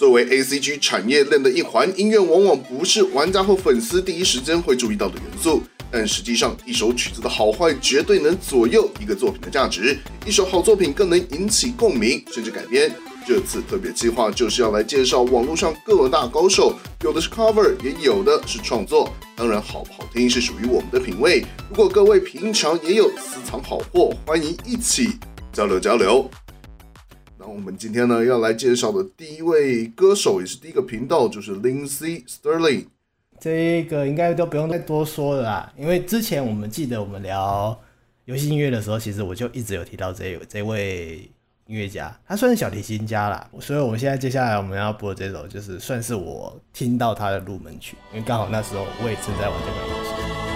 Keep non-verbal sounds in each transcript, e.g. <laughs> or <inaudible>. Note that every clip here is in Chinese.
作为 ACG 产业链的一环，音乐往往不是玩家或粉丝第一时间会注意到的元素，但实际上，一首曲子的好坏绝对能左右一个作品的价值。一首好作品更能引起共鸣，甚至改编。这次特别计划就是要来介绍网络上各大高手，有的是 cover，也有的是创作。当然，好不好听是属于我们的品味。如果各位平常也有私藏好货，欢迎一起交流交流。那我们今天呢要来介绍的第一位歌手，也是第一个频道，就是 Lindsey Sterling。这个应该都不用再多说了啦，因为之前我们记得我们聊游戏音乐的时候，其实我就一直有提到这这位音乐家，他算是小提琴家啦。所以我们现在接下来我们要播这首，就是算是我听到他的入门曲，因为刚好那时候我也正在玩这个游戏。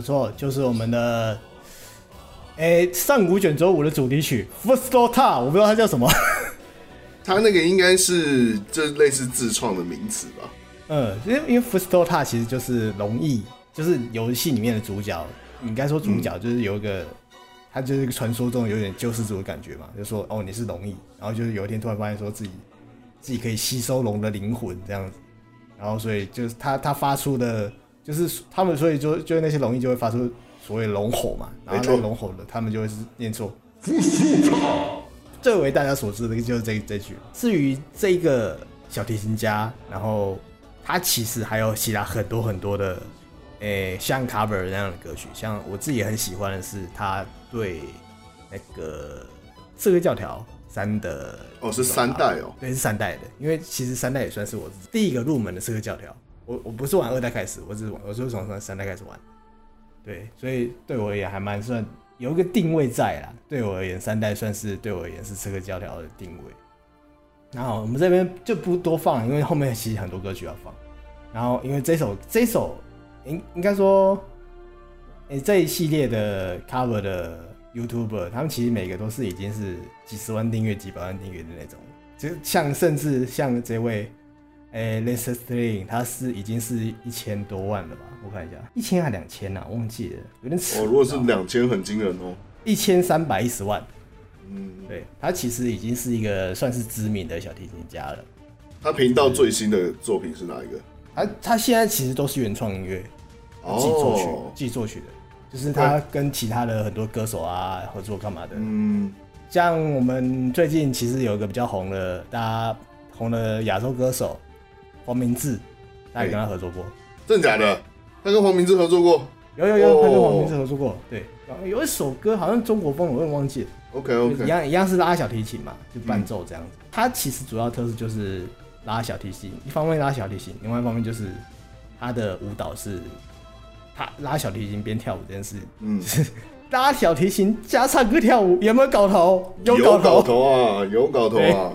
没错，就是我们的，哎、欸，上古卷轴五的主题曲《Footstool Ta》，我不知道它叫什么。<laughs> 它那个应该是就类似自创的名词吧？嗯，因为因为《Footstool Ta》其实就是龙翼，就是游戏里面的主角。你应该说主角就是有一个，他、嗯、就是一个传说中有点救世主的感觉嘛，就说哦，你是龙翼，然后就是有一天突然发现说自己自己可以吸收龙的灵魂这样子，然后所以就是他他发出的。就是他们，所以就就那些龙翼就会发出所谓龙吼嘛，然后那个龙吼的，他们就会是念错。最为大家所知的就是这这句。至于这个小提琴家，然后他其实还有其他很多很多的，诶、欸，像 cover 那样的歌曲，像我自己也很喜欢的是他对那个刺客教条三的哦，是三代哦，对，是三代的，因为其实三代也算是我第一个入门的刺客教条。我我不是玩二代开始，我只是玩，我是从三代开始玩，对，所以对我而言还蛮算有一个定位在啦。对我而言，三代算是对我而言是刺客教条的定位。然后我们这边就不多放，因为后面其实很多歌曲要放。然后因为这首这首应应该说，诶、这一系列的 cover 的 YouTuber，他们其实每个都是已经是几十万订阅、几百万订阅的那种，就像甚至像这位。哎，Lindsey Stirling，他是已经是一千多万了吧？我看一下，一千还两千啊？忘记了，有点扯。哦，如果是两千，很惊人哦。一千三百一十万。嗯，对，他其实已经是一个算是知名的小提琴家了。他频道最新的作品是哪一个？他他现在其实都是原创音乐，自己作曲，自己作曲的，就是他跟其他的很多歌手啊合作干嘛的。嗯，像我们最近其实有一个比较红的，大家红的亚洲歌手。黄明志，他也跟他合作过，真的假的？他跟黄明志合作过？有有有，他跟黄明志合作过。对，有一首歌好像中国风，我有点忘记了。OK OK，一样一样是拉小提琴嘛，就伴奏这样子。他其实主要特色就是拉小提琴，一方面拉小提琴，另外一方面就是他的舞蹈是，他拉小提琴边跳舞这件事，嗯，<laughs> 拉小提琴加唱歌跳舞，有没有搞头？有搞头啊，有搞头啊。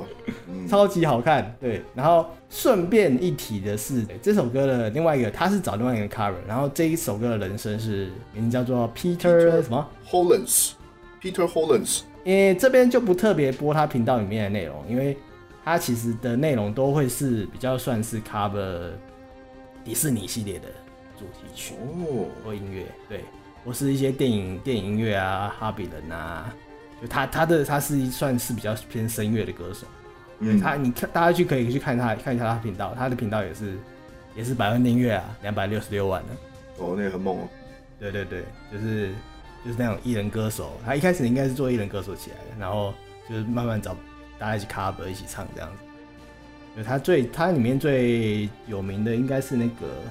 超级好看，对。然后顺便一提的是，这首歌的另外一个，他是找另外一个 cover，然后这一首歌的人声是名字叫做 Peter 什么 Hollens，Peter Hollens。因为这边就不特别播他频道里面的内容，因为他其实的内容都会是比较算是 cover 迪士尼系列的主题曲哦，或音乐，对，或是一些电影电影音乐啊，哈比人啊，就他他的他是算是比较偏声乐的歌手。嗯，他你看，大家去可以去看他看一下他频道，他的频道也是也是百万订阅啊，两百六十六万的。哦，那个很猛哦。对对对，就是就是那种艺人歌手，他一开始应该是做艺人歌手起来的，然后就是慢慢找大家一起 cover 一起唱这样子。就他最他里面最有名的应该是那个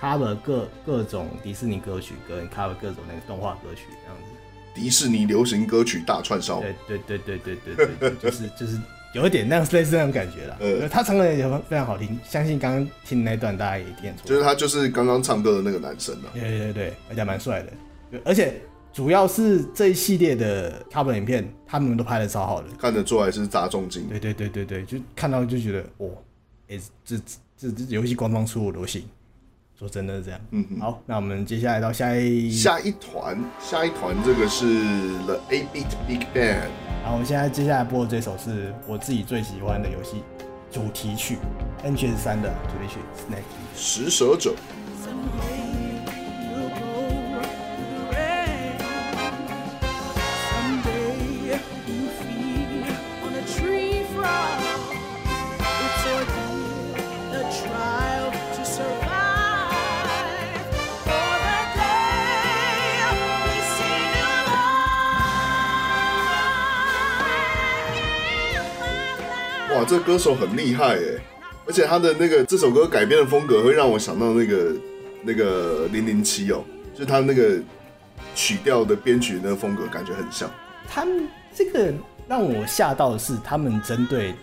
cover 各各种迪士尼歌曲跟 cover 各种那个动画歌曲这样子。迪士尼流行歌曲大串烧。对对对对对对对，就是 <laughs> 就是。有一点那样类似那种感觉啦，呃，他唱歌也非常好听，相信刚刚听那段大家也听出来，就是他就是刚刚唱歌的那个男生啊，对对对，而且蛮帅的，而且主要是这一系列的 cover 影片，他们都拍的超好的，看得出来是砸重金。对对对对对，就看到就觉得，哦，哎、欸，这这这游戏官方出我都信。说真的是这样。嗯哼，好，那我们接下来到下一下一团，下一团这个是 The A Bit Big Band。然后，我们现在接下来播的这首是我自己最喜欢的游戏主题曲，NGS 三的主题曲《Snake》食蛇者。这歌手很厉害哎，而且他的那个这首歌改编的风格会让我想到那个那个零零七哦，就他那个曲调的编曲那个风格感觉很像。他们这个让我吓到的是，他们针对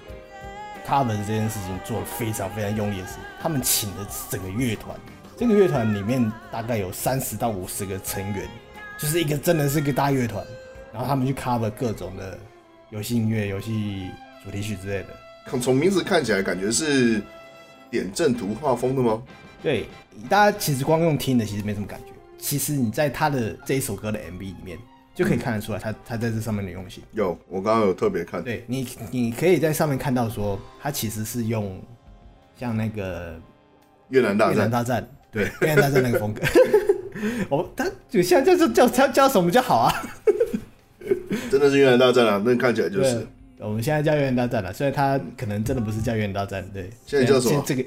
cover 这件事情做了非常非常用力的事。他们请了整个乐团，这个乐团里面大概有三十到五十个成员，就是一个真的是一个大乐团。然后他们去 cover 各种的游戏音乐、游戏。主题曲之类的，从名字看起来感觉是点阵图画风的吗？对，大家其实光用听的其实没什么感觉。其实你在他的这一首歌的 MV 里面就可以看得出来他，他他在这上面的用心。有，我刚刚有特别看。对你，你可以在上面看到说，他其实是用像那个越南大战，越南大战，对，越南大战那个风格。<laughs> 哦，他就现在叫叫叫叫什么就好啊？<laughs> 真的是越南大战啊！那看起来就是。我们现在叫《越南大战》了，虽然它可能真的不是叫《越南大战》，对。现在叫什么？这个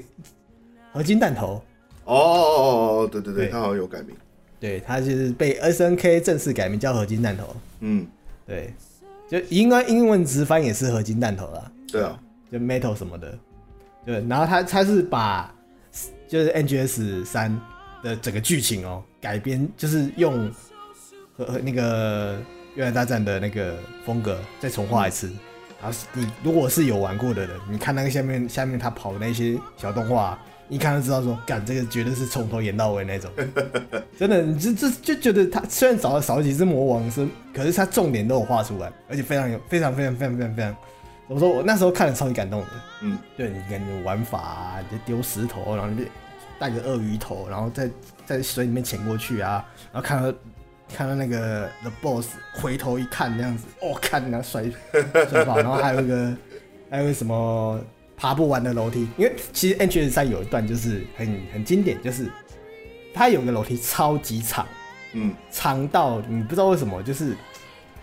合金弹头。哦哦哦哦，对对对，它好像有改名。对，它就是被 SNK 正式改名叫合金弹头。嗯，对，就应该英文直翻也是合金弹头啦。对啊，就 Metal 什么的。对，然后它它是把就是 NGS 三的整个剧情哦改编，就是用和和那个越南大战的那个风格再重画一次。嗯然后你如果是有玩过的人，你看那个下面下面他跑的那些小动画，一看就知道说，干这个绝对是从头演到尾那种。<laughs> 真的，你这这就觉得他虽然找了少几只魔王是，可是他重点都有画出来，而且非常有非常非常非常非常非常。我说我那时候看了超级感动的。嗯，对你感觉玩法啊，就丢石头，然后就带个鳄鱼头，然后在在水里面潜过去啊，然后看到。看到那个 The Boss 回头一看那样子，哦，看那摔 <laughs> 摔爆，然后还有一个还有什么爬不完的楼梯，因为其实 NGS 三有一段就是很很经典，就是它有个楼梯超级长，嗯，长到你不知道为什么，就是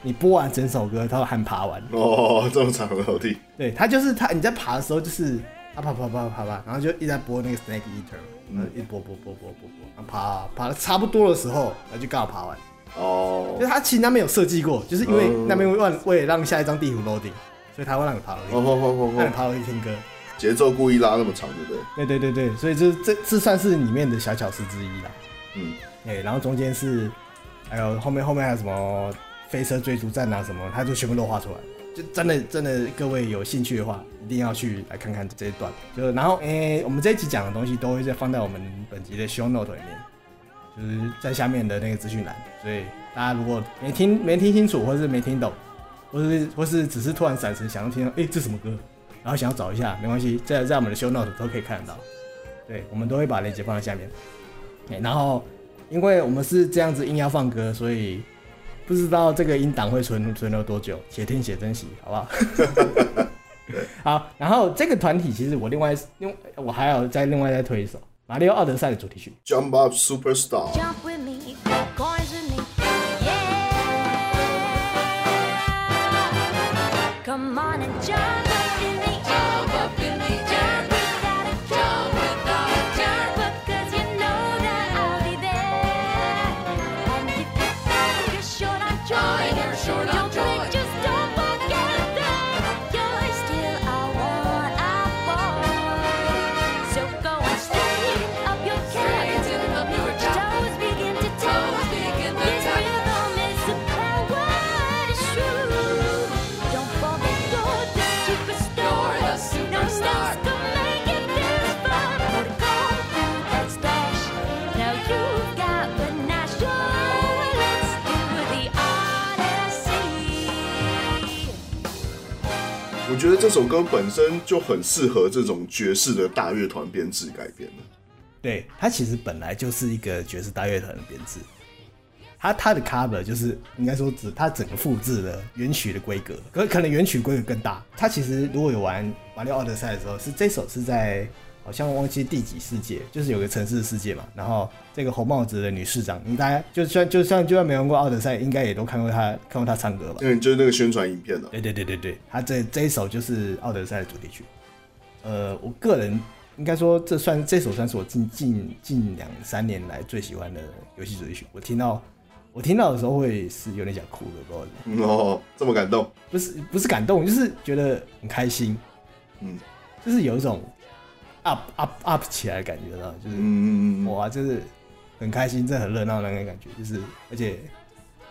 你播完整首歌，它会喊爬完。哦，这么长的楼梯。对，它就是它你在爬的时候，就是啊爬爬爬爬爬，然后就一直在播那个 Snake Eater，嗯，一播播播播播播，爬爬的差不多的时候，然后就刚好爬完。哦，oh. 就是他其实那边有设计过，就是因为那边为为了让下一张地图 loading，所以他会让你爬楼梯，让你爬楼梯听歌，节奏故意拉那么长，对不对？对对对对，所以这这这算是里面的小巧思之一啦。嗯，哎，然后中间是还有后面后面还有什么飞车追逐战啊什么，他就全部都画出来，就真的真的各位有兴趣的话，一定要去来看看这一段。就然后诶、欸，我们这一集讲的东西都会再放在我们本集的 show note 里面。就是在下面的那个资讯栏，所以大家如果没听没听清楚，或是没听懂，或是或是只是突然闪神想要听，哎、欸，这什么歌？然后想要找一下，没关系，在在我们的 show note 都可以看得到。对，我们都会把链接放在下面。哎，然后因为我们是这样子硬要放歌，所以不知道这个音档会存存留多久，且听且珍惜，好不好？<laughs> 好，然后这个团体其实我另外用我还要再另外再推一首。马里奥奥德赛的主题曲 jump up superstar 这首歌本身就很适合这种爵士的大乐团编制改编的。对，它其实本来就是一个爵士大乐团的编制。它它的 cover 就是应该说只它整个复制了原曲的规格，可可能原曲规格更大。它其实如果有玩马里奥德赛的时候，是这首是在好像忘记第几世界，就是有个城市的世界嘛。然后这个红帽子的女市长，你大家就算就算就算没玩过奥德赛，应该也都看过她看过她唱歌吧？嗯，就是那个宣传影片了。对对对对对，她这这一首就是奥德赛的主题曲。呃，我个人应该说这算这首算是我近近近两三年来最喜欢的游戏主题曲。我听到。我听到的时候会是有点想哭的，不知道。哦，这么感动？不是，不是感动，就是觉得很开心。嗯，就是有一种 up up up 起来的感觉，知道就是嗯哇，就是很开心，真的很热闹那个感觉，就是而且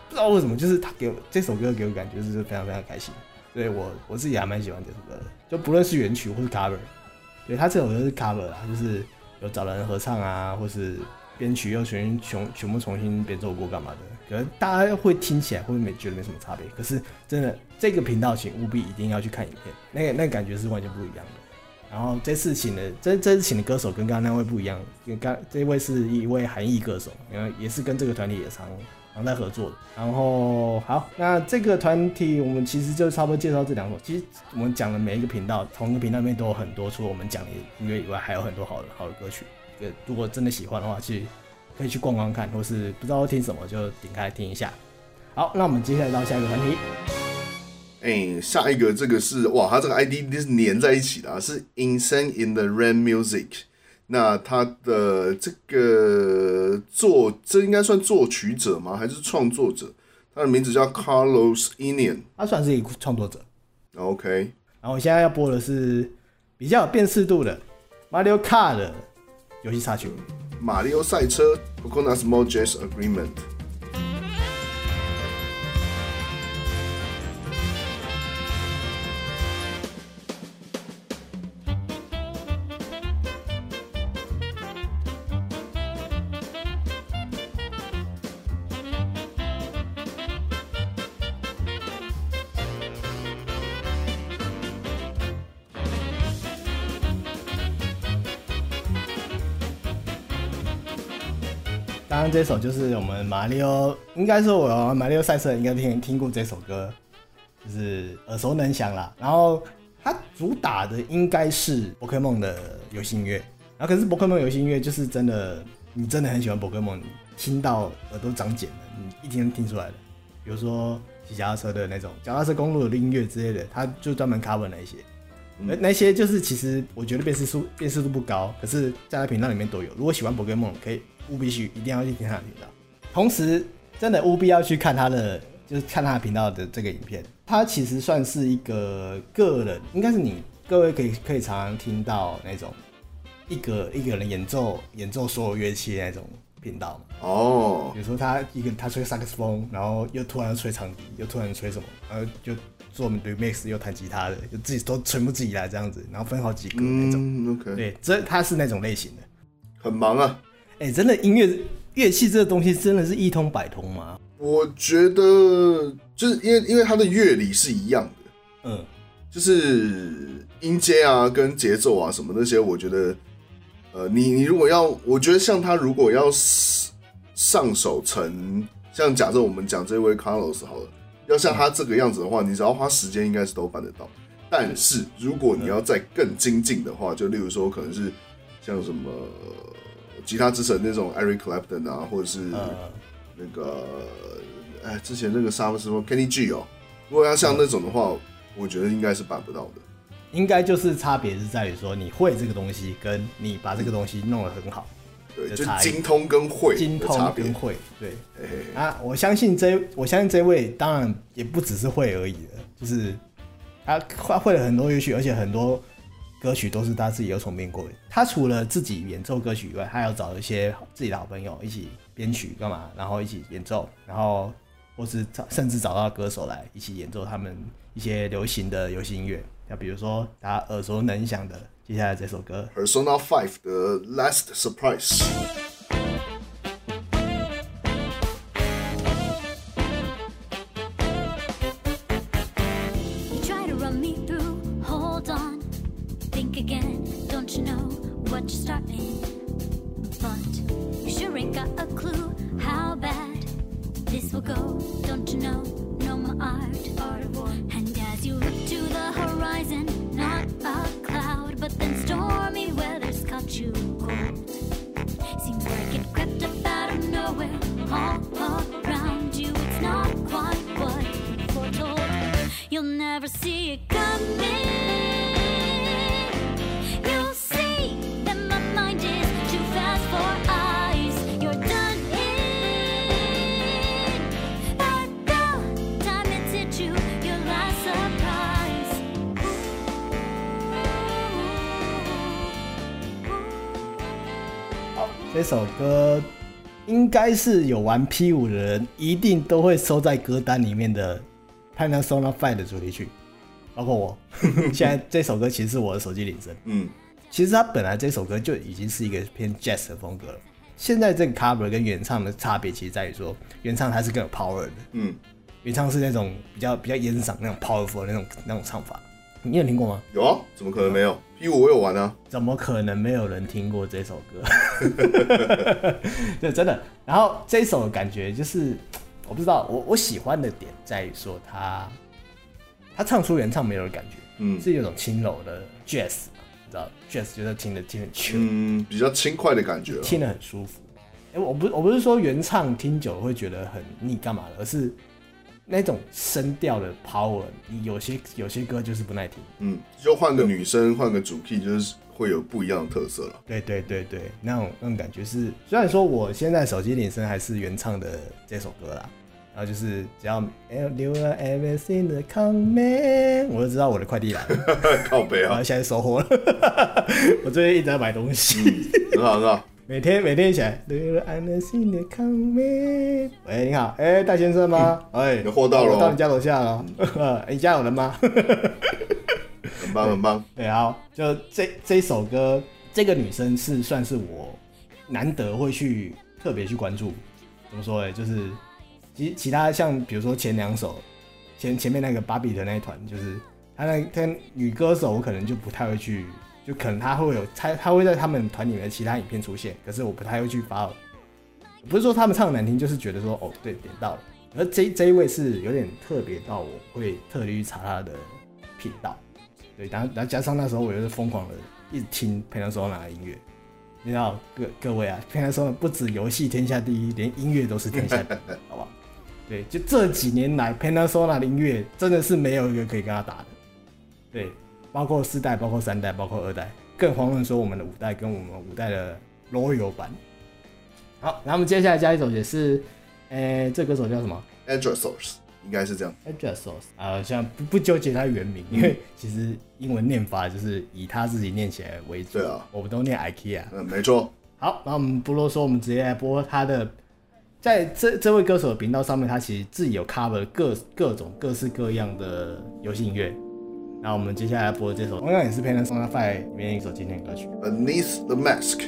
不知道为什么，就是他给我这首歌给我感觉就是非常非常开心。所以我我自己还蛮喜欢这首歌的，就不论是原曲或是 cover，对他这首歌是 cover 啊，就是有找人合唱啊，或是。编曲又全全全部重新编奏过，干嘛的？可能大家会听起来会没觉得没什么差别。可是真的，这个频道请务必一定要去看影片，那个那个感觉是完全不一样的。然后这次请的这这次请的歌手跟刚刚那位不一样，跟刚这位是一位韩裔歌手，然后也是跟这个团体也常常在合作。然后好，那这个团体我们其实就差不多介绍这两首。其实我们讲的每一个频道，同一个频道里面都有很多，除了我们讲的音乐以外，还有很多好的好的歌曲。如果真的喜欢的话，去可以去逛逛看，或是不知道听什么就点开听一下。好，那我们接下来到下一个团体。哎、欸，下一个这个是哇，它这个 ID 是粘在一起的，是 Insane in the Rain Music。那它的这个作，这应该算作曲者吗？还是创作者？他的名字叫 Carlos Inian，他算是一个创作者。OK，然后我现在要播的是比较有辨识度的 Mario Kart 的游戏插曲，《马里奥赛车》Coconuts Mode Jazz Agreement。这首就是我们马里奥，应该说我马里奥赛车应该听听过这首歌，就是耳熟能详啦。然后它主打的应该是宝可梦的游戏音乐，然后可是宝可梦游戏音乐就是真的，你真的很喜欢宝可梦，你听到耳朵长茧了，你一听听出来的。比如说骑脚踏车的那种脚踏车公路的音乐之类的，它就专门 cover 那些，那那些就是其实我觉得辨识度辨识度不高，可是在它频道里面都有。如果喜欢宝可梦，可以。务必须一定要去听他的频道，同时真的务必要去看他的，就是看他的频道的这个影片。他其实算是一个个人，应该是你各位可以可以常常听到那种一个一个人演奏演奏所有乐器的那种频道嘛。哦，比如说他一个他吹萨克斯风，然后又突然吹长笛，又突然吹什么，然后就做 remix 又弹吉他的，就自己都全部自己来这样子，然后分好几个那种。嗯，OK。对，这他是那种类型的，很忙啊。哎、欸，真的音乐乐器这个东西真的是一通百通吗？我觉得就是因为因为它的乐理是一样的，嗯，就是音阶啊跟节奏啊什么那些，我觉得，呃，你你如果要，我觉得像他如果要上手成像假设我们讲这位 Carlos 好了，要像他这个样子的话，你只要花时间应该是都办得到。但是如果你要再更精进的话，就例如说可能是像什么。吉他之神那种 Eric Clapton 啊，或者是那个哎、嗯，之前那个啥什么 Kenny G 哦，如果要像那种的话，嗯、我觉得应该是办不到的。应该就是差别是在于说，你会这个东西，跟你把这个东西弄得很好，对，就精通跟会，精通跟会，对。嘿嘿啊，我相信这，我相信这位当然也不只是会而已的，就是他会会了很多乐器，而且很多。歌曲都是他自己有重编过的。他除了自己演奏歌曲以外，他要找一些自己的好朋友一起编曲干嘛，然后一起演奏，然后或是找甚至找到歌手来一起演奏他们一些流行的游戏音乐。像比如说大家耳熟能详的接下来这首歌，Persona 5的 Last Surprise。这首歌应该是有玩 P 五的人一定都会收在歌单里面的 Panasonic Five 的主题曲，包括我。<laughs> 现在这首歌其实是我的手机铃声。嗯，其实它本来这首歌就已经是一个偏 Jazz 的风格了。现在这个 cover 跟原唱的差别，其实在于说，原唱它是更有 power 的。嗯，原唱是那种比较比较烟嗓那种 powerful 的那种那种唱法。你有听过吗？有啊，怎么可能没有？P 五我有玩啊。怎么可能没有人听过这首歌？<laughs> 对，真的。然后这首感觉就是，我不知道，我我喜欢的点在于说他，他唱出原唱没有的感觉，嗯，是有种轻柔的 jazz，你知道，jazz 就是听着听很轻，嗯，比较轻快的感觉，听得很舒服。哎、欸，我不我不是说原唱听久了会觉得很腻干嘛的，而是。那种声调的 power，你有些有些歌就是不耐听。嗯，就换个女生，换个主 key，就是会有不一样的特色了。对对对对，那种那种感觉是，虽然说我现在手机铃声还是原唱的这首歌啦，然后就是只要留了 everything 的 comment，我就知道我的快递来了。<laughs> 靠北啊！现在收货了。<laughs> 我最近一直在买东西。嗯、很好很好。<laughs> 每天每天起来，留了 everything 的 comment。喂，你好，哎、欸，戴先生吗？哎、嗯，有货到了，到你家楼下了。嗯、你家有人吗？很棒很棒。对，好，就这这首歌，这个女生是算是我难得会去特别去关注。怎么说哎？就是其其他像比如说前两首，前前面那个芭比的那一团，就是他那他女歌手，我可能就不太会去。就可能他会有他他会在他们团里面的其他影片出现，可是我不太会去发。不是说他们唱的难听，就是觉得说哦对，点到了。而这这一位是有点特别到我会特地去查他的频道。对，然后然后加上那时候我又是疯狂的一直听 Panasonic 的音乐。你知道各各位啊，Panasonic 不止游戏天下第一，连音乐都是天下第一，<laughs> 好不好？对，就这几年来 Panasonic 的音乐真的是没有一个可以跟他打的。对。包括四代，包括三代，包括二代，更遑论说我们的五代跟我们五代的 Royal 版。好，那我们接下来加一首也是，诶、欸，这歌手叫什么？Edgesource，应该是这样。Edgesource 啊，像不不纠结他原名，因为其实英文念法就是以他自己念起来为主。对啊，我们都念 IKEA。嗯，没错。好，那我们不啰嗦，我们直接来播他的，在这这位歌手的频道上面，他其实自己有 cover 各各种各式各样的游戏音乐。那我们接下来播的这首，同样也是 Panasonic 里面一首经典歌曲《Beneath the Mask》。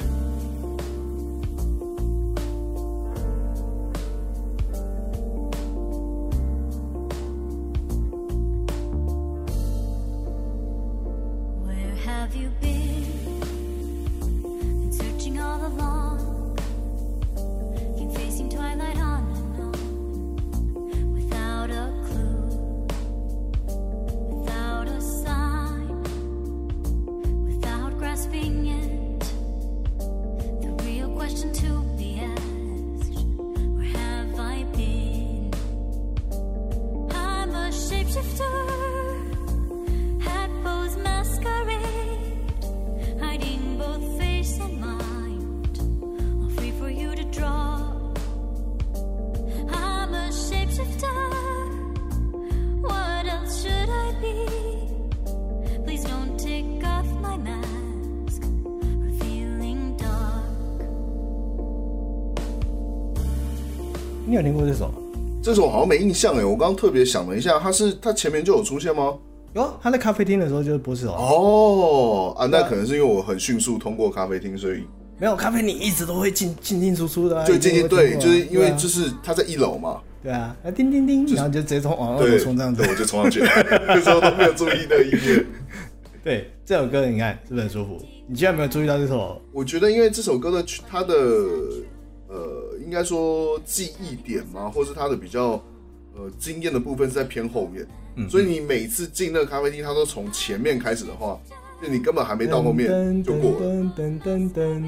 你有听过这首？这首好像没印象哎，我刚刚特别想了一下，它是它前面就有出现吗？有，他在咖啡厅的时候就是播这首。哦，啊，那可能是因为我很迅速通过咖啡厅，所以没有咖啡，你一直都会进进进出出的、啊。就进进对，就是因为就是他在一楼嘛。对啊，那叮叮叮，然后就直接从往二楼冲这样子，对，我就冲上去了，<laughs> 那时候都没有注意那个音乐。<laughs> 对，这首歌你看是不是很舒服？你居然没有注意到这首？我觉得因为这首歌的它的该说记忆点嘛，或是它的比较呃惊艳的部分是在偏后面，嗯，所以你每次进那个咖啡厅，它都从前面开始的话，就你根本还没到后面就过了。噔噔噔噔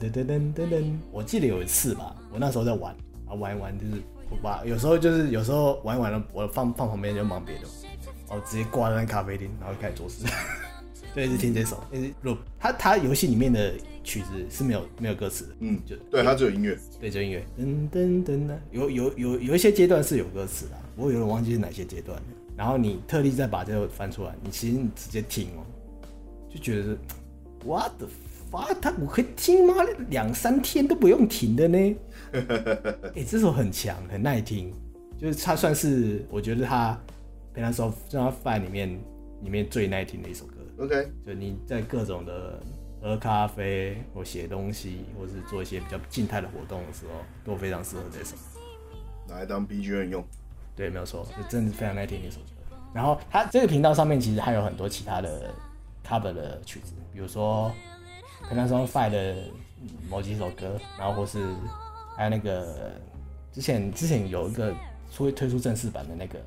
噔噔噔噔噔，我记得有一次吧，我那时候在玩，然后玩一玩就是我把有时候就是有时候玩一玩了，我放放旁边就忙别的。然后直接挂在那咖啡厅，然后开始做事，<laughs> 就一直听这首，一直录。他他游戏里面的曲子是没有没有歌词的，嗯，就对，它只有音乐，对，只有音乐。噔噔噔噔，有有有有一些阶段是有歌词的，不过有点忘记是哪些阶段。然后你特地再把这个翻出来，你其实你直接听哦，就觉得是 What the fuck？他我可以听吗？两三天都不用停的呢。哎、欸，这首很强，很耐听，就是它算是我觉得它。Penasol 在他 Five 里面里面最耐听的一首歌。OK，就你在各种的喝咖啡或写东西，或是做一些比较静态的活动的时候，都非常适合这首。拿来当 BGM 用。对，没有错，就真的非常耐听的一首歌。然后它这个频道上面其实还有很多其他的 cover 的曲子，比如说 Penasol Five 的某几首歌，然后或是还有那个之前之前有一个出推出正式版的那个。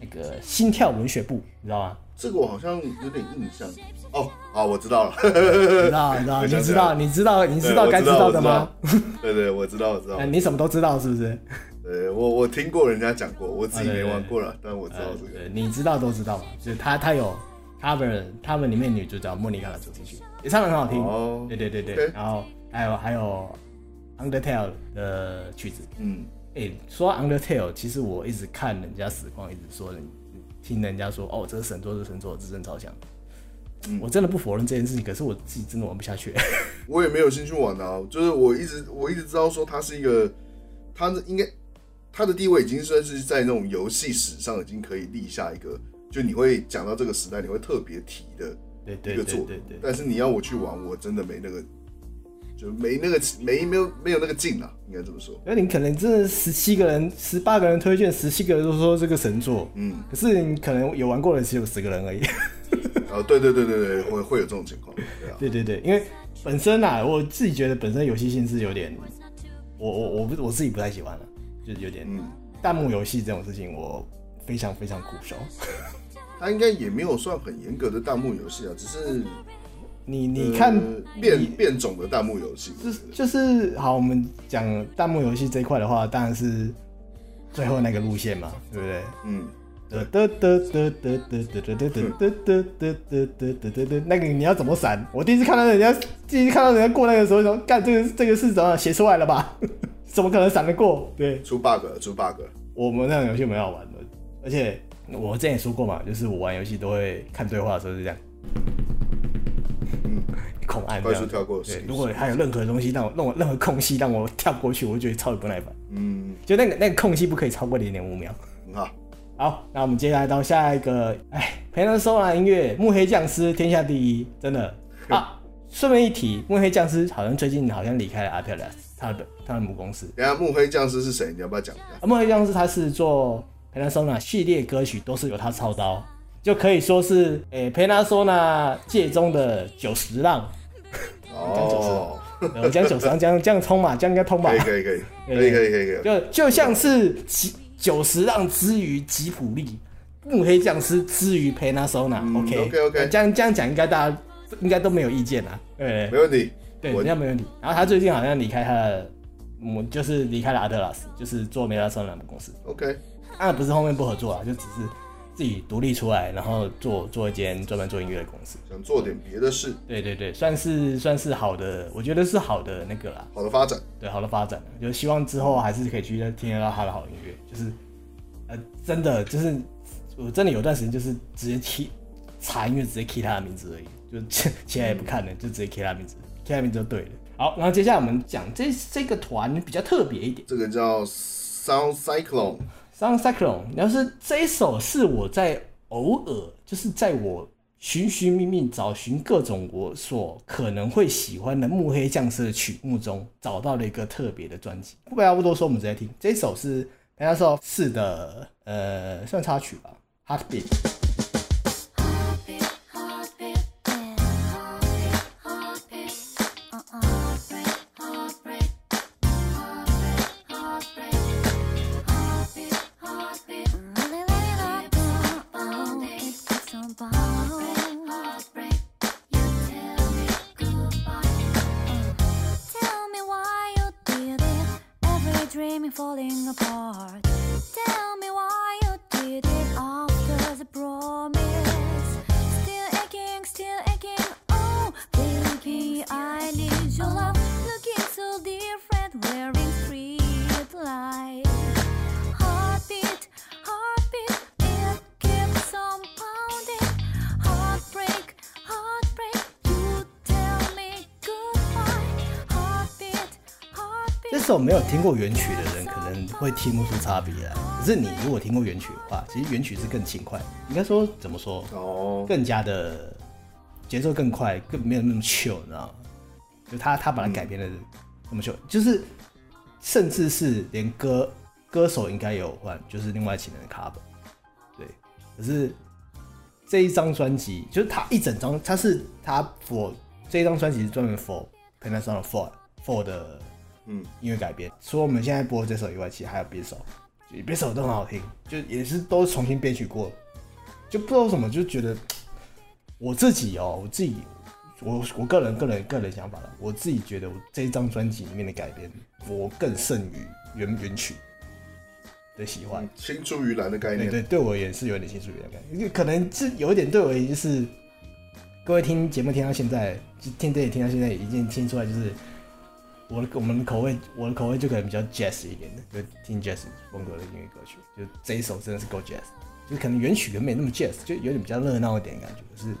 那个心跳文学部，你知道吗？这个我好像有点印象。哦，好，我知道了。知道，知道，你知道，你知道，<laughs> 你知道该知道的吗？<laughs> 对对，我知道，我知道。你什么都知道是不是？对，我我听过人家讲过，我自己没玩过了，但我知道这个。对，你知道都知道嘛？就是他，他有 cover，他们里面女主角莫妮卡的主题曲，也唱得很好听。哦，对对对对。然后还有还有 Undertale 的曲子，嗯。哎、欸，说 Undertale，其实我一直看人家实况，一直说人，听人家说，哦，这个神作，这个神作，真超强。嗯，我真的不否认这件事情，可是我自己真的玩不下去。<laughs> 我也没有兴趣玩啊，就是我一直我一直知道说它是一个，它的应该它的地位已经算是在那种游戏史上已经可以立下一个，就你会讲到这个时代，你会特别提的一个作品。对对对对对。但是你要我去玩，我真的没那个。就没那个没没有没有那个劲啊，应该这么说。那你可能真的十七个人、十八个人推荐，十七个人都说这个神作，嗯，可是你可能有玩过的只有十个人而已。<laughs> 哦，对对对对对，会会有这种情况。对啊，对对对，因为本身啊，我自己觉得本身游戏性是有点，我我我不我自己不太喜欢了，就是有点，嗯，弹幕游戏这种事情我非常非常苦手。<laughs> 他应该也没有算很严格的弹幕游戏啊，只是。你你看变变种的弹幕游戏，就是就是好，我们讲弹幕游戏这一块的话，当然是最后那个路线嘛，对不对？嗯。得得得得得得得得得得得得得得得得，那个你要怎么闪？我第一次看到人家，第一次看到人家过那个时候，说干这个这个是怎么写出来了吧？怎么可能闪得过？对，出 bug 了，出 bug。我们那种游戏蛮好玩的，而且我之前也说过嘛，就是我玩游戏都会看对话的时候是这样。空按快速跳过。对，如果还有任何东西让我 <laughs> 弄任何空隙让我跳过去，我就觉得超级不耐烦。嗯，就那个那个空隙不可以超过零点五秒。好，好，那我们接下来到下一个，哎，Penasona 音乐，幕黑匠师天下第一，真的 <laughs> 啊。顺便一提，幕黑匠师好像最近好像离开了 Atlus，他的他的母公司。等下，幕黑匠师是谁？你要不要讲一下？木黑匠师他是做 Penasona 系列歌曲都是由他操刀，就可以说是诶、欸、Penasona 界中的九十，我讲九十，这样这样通嘛，这样应该通吧？可以可以可以，可以可以可以，就就像是吉九十浪之于吉普力，木黑匠师之于 Penasona，OK OK OK，这样这样讲应该大家应该都没有意见啦，对，没问题，对，应该没问题。然后他最近好像离开他的我，就是离开了阿特拉斯，就是做 Penasona 公司，OK，当然不是后面不合作啊，就只是。自己独立出来，然后做做一间专门做音乐的公司，想做点别的事。对对对，算是算是好的，我觉得是好的那个啦，好的发展。对，好的发展，就希望之后还是可以去听得到他的好音乐。就是，呃，真的就是，我真的有段时间就是直接 key 查音乐，直接 key 他的名字而已，就其他也不看了，就直接 key 他的名字，key 他的名字就对了。好，然后接下来我们讲这这个团比较特别一点，这个叫 Sound Cyclone。Sound Cyclone，要是这一首是我在偶尔，就是在我寻寻觅觅找寻各种我所可能会喜欢的木黑匠师的曲目中，找到了一个特别的专辑。不要不多说，我们直接听。这一首是 Penasol 4的，呃，算插曲吧，Heartbeat。首没有听过原曲的人可能会听不出差别来。可是你如果听过原曲的话，其实原曲是更轻快，应该说怎么说？哦，更加的节奏更快，更没有那么 chill，你知道吗？就他他把它改编的那么 chill，就是甚至是连歌歌手应该有换，就是另外请人的 cover。对，可是这一张专辑就是他一整张，他是他 for 这一张专辑是专门 for Panasonic for for 的。嗯，音乐改编，除了我们现在播这首以外，其实还有别首，别首都很好听，就也是都重新编曲过，就不知道为什么就觉得我自己哦、喔，我自己，我我个人个人个人想法了，我自己觉得我这一张专辑里面的改编，我更胜于原原曲的喜欢，青出于蓝的概念，对，对对，我而言是有点青出于蓝的概念，因为可能是有一点对我而言就是，各位听节目听到现在，听这里听到现在，已经听出来就是。我的我们的口味，我的口味就可能比较 jazz 一点的，就听 jazz 风格的音乐歌曲。就这一首真的是够 jazz，就是可能原曲原本没那么 jazz，就有点比较热闹一点的感觉。可是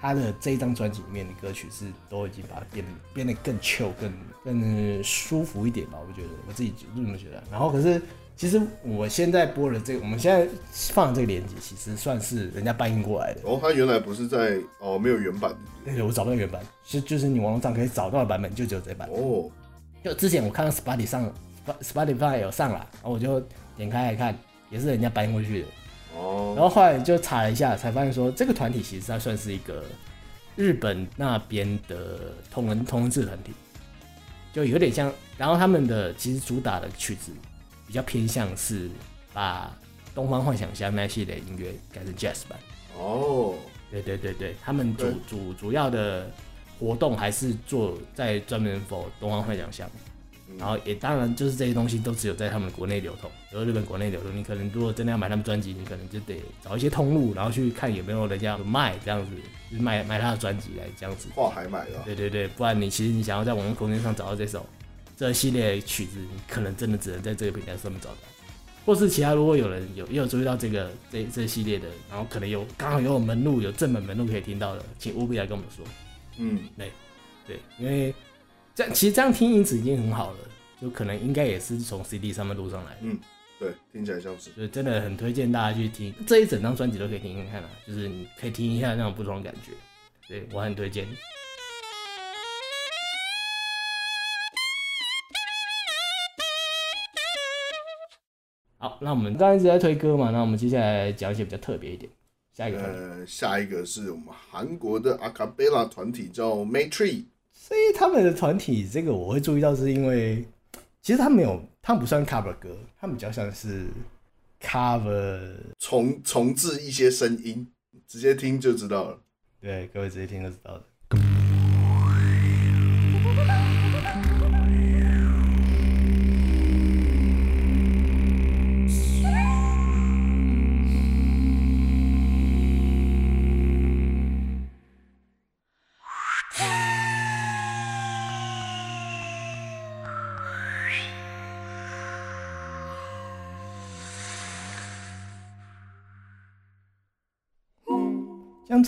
他的这一张专辑里面的歌曲是都已经把它变变得更 chill、更更舒服一点吧？我觉得我自己就这么觉得。然后可是其实我现在播的这个，我们现在放的这个链接，其实算是人家搬运过来的。哦，他原来不是在哦，没有原版的。对，我找不到原版，就就是你网络上可以找到的版本，就只有这版。哦。就之前我看到 Spotify 上，Spotify 有上了，然后我就点开来看，也是人家搬过去的。哦。然后后来就查了一下，才发现说这个团体其实它算是一个日本那边的同人同人志团体，就有点像。然后他们的其实主打的曲子比较偏向是把《东方幻想家》那系列音乐改成 Jazz 版。哦。对对对对，他们主主主要的。活动还是做在专门 for 东方幻想乡，然后也当然就是这些东西都只有在他们国内流通，比如日本国内流通，你可能如果真的要买他们专辑，你可能就得找一些通路，然后去看有没有人家卖这样子，就是卖卖他的专辑来这样子。跨海买的。对对对，不然你其实你想要在网络空间上找到这首这系列曲子，你可能真的只能在这个平台上面找到，或是其他如果有人有也有注意到这个这这系列的，然后可能有刚好有门路有正本门路可以听到的，请务必来跟我们说。嗯，对，对，因为这样其实这样听音质已经很好了，就可能应该也是从 CD 上面录上来的。嗯，对，听起来像是，所以真的很推荐大家去听这一整张专辑都可以听听看啊，就是你可以听一下那种不同的感觉，对，我很推荐。好，那我们刚才一直在推歌嘛，那我们接下来讲一些比较特别一点。下一个呃，下一个是我们韩国的阿卡贝拉团体叫 Maytree，所以他们的团体这个我会注意到，是因为其实他们没有，他们不算 cover 歌，他们比较像是 cover 重重置一些声音，直接听就知道了。对，各位直接听就知道了。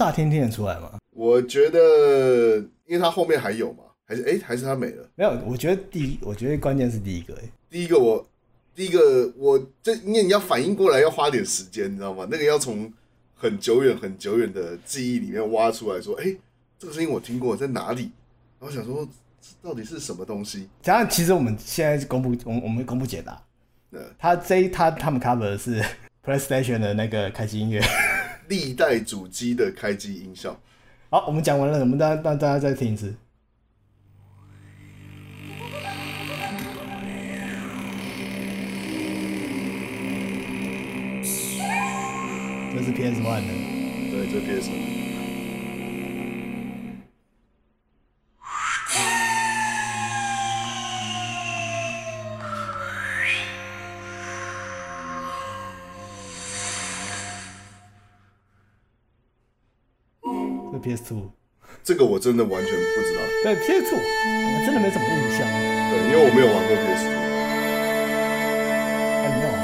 这样乍听听得出来吗？我觉得，因为他后面还有嘛，还是哎、欸，还是他没了？没有，我觉得第一，我觉得关键是第一个，哎，第一个我，第一个我这，因为你要反应过来要花点时间，你知道吗？那个要从很久远、很久远的记忆里面挖出来说，哎、欸，这个声音我听过，在哪里？然后想说，到底是什么东西？加上其实我们现在公布，我们我们公布解答，对，他这一他他们 cover 的是 <laughs> PlayStation 的那个开机音乐。历代主机的开机音效。好，我们讲完了，我们大家大家再听一次。这是 PS One 的，对，这是 PS One。PS，这个我真的完全不知道。对，PS，我真的没什么印象。对，因为我没有玩过 PS。没有啊？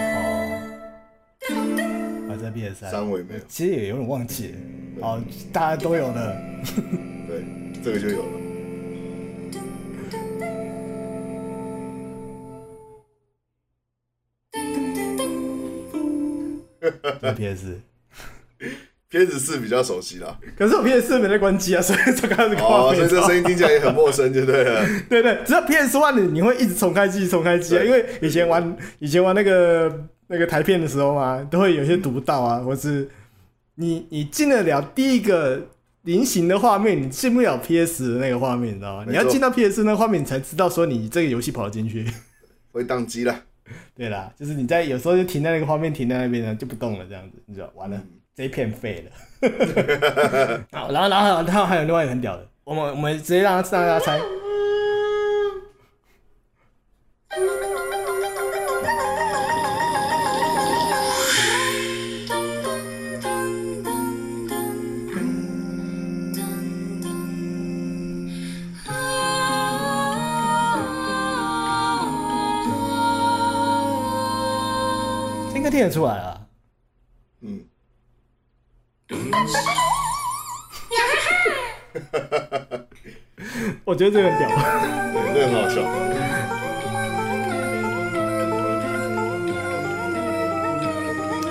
还在 PS 三？三维没有？其实也有点忘记。哦，大家都有的。<laughs> 对，这个就有了。哈哈哈！PS。PS 四比较熟悉啦，可是我 PS 四没在关机啊，所以这个哦，所以这声音听起来也很陌生，就 <laughs> 对了。对对，只要 PS One 你你会一直重开机、重开机啊，因为以前玩以前玩那个那个台片的时候嘛，都会有些读不到啊，或是你你进得了第一个菱形的画面，你进不了 PS 的那个画面，你知道吗？你要进到 PS 那个画面，你才知道说你这个游戏跑得进去。会宕机了。<laughs> 对啦，就是你在有时候就停在那个画面，停在那边呢就不动了，这样子，你知道完了。嗯这一片废了，<laughs> 好，然后，然后，然后还有另外一个很屌的，我们，我们直接让他让大家猜。应该听得出来啊。<laughs> 我觉得这个很屌，对，这个很好笑。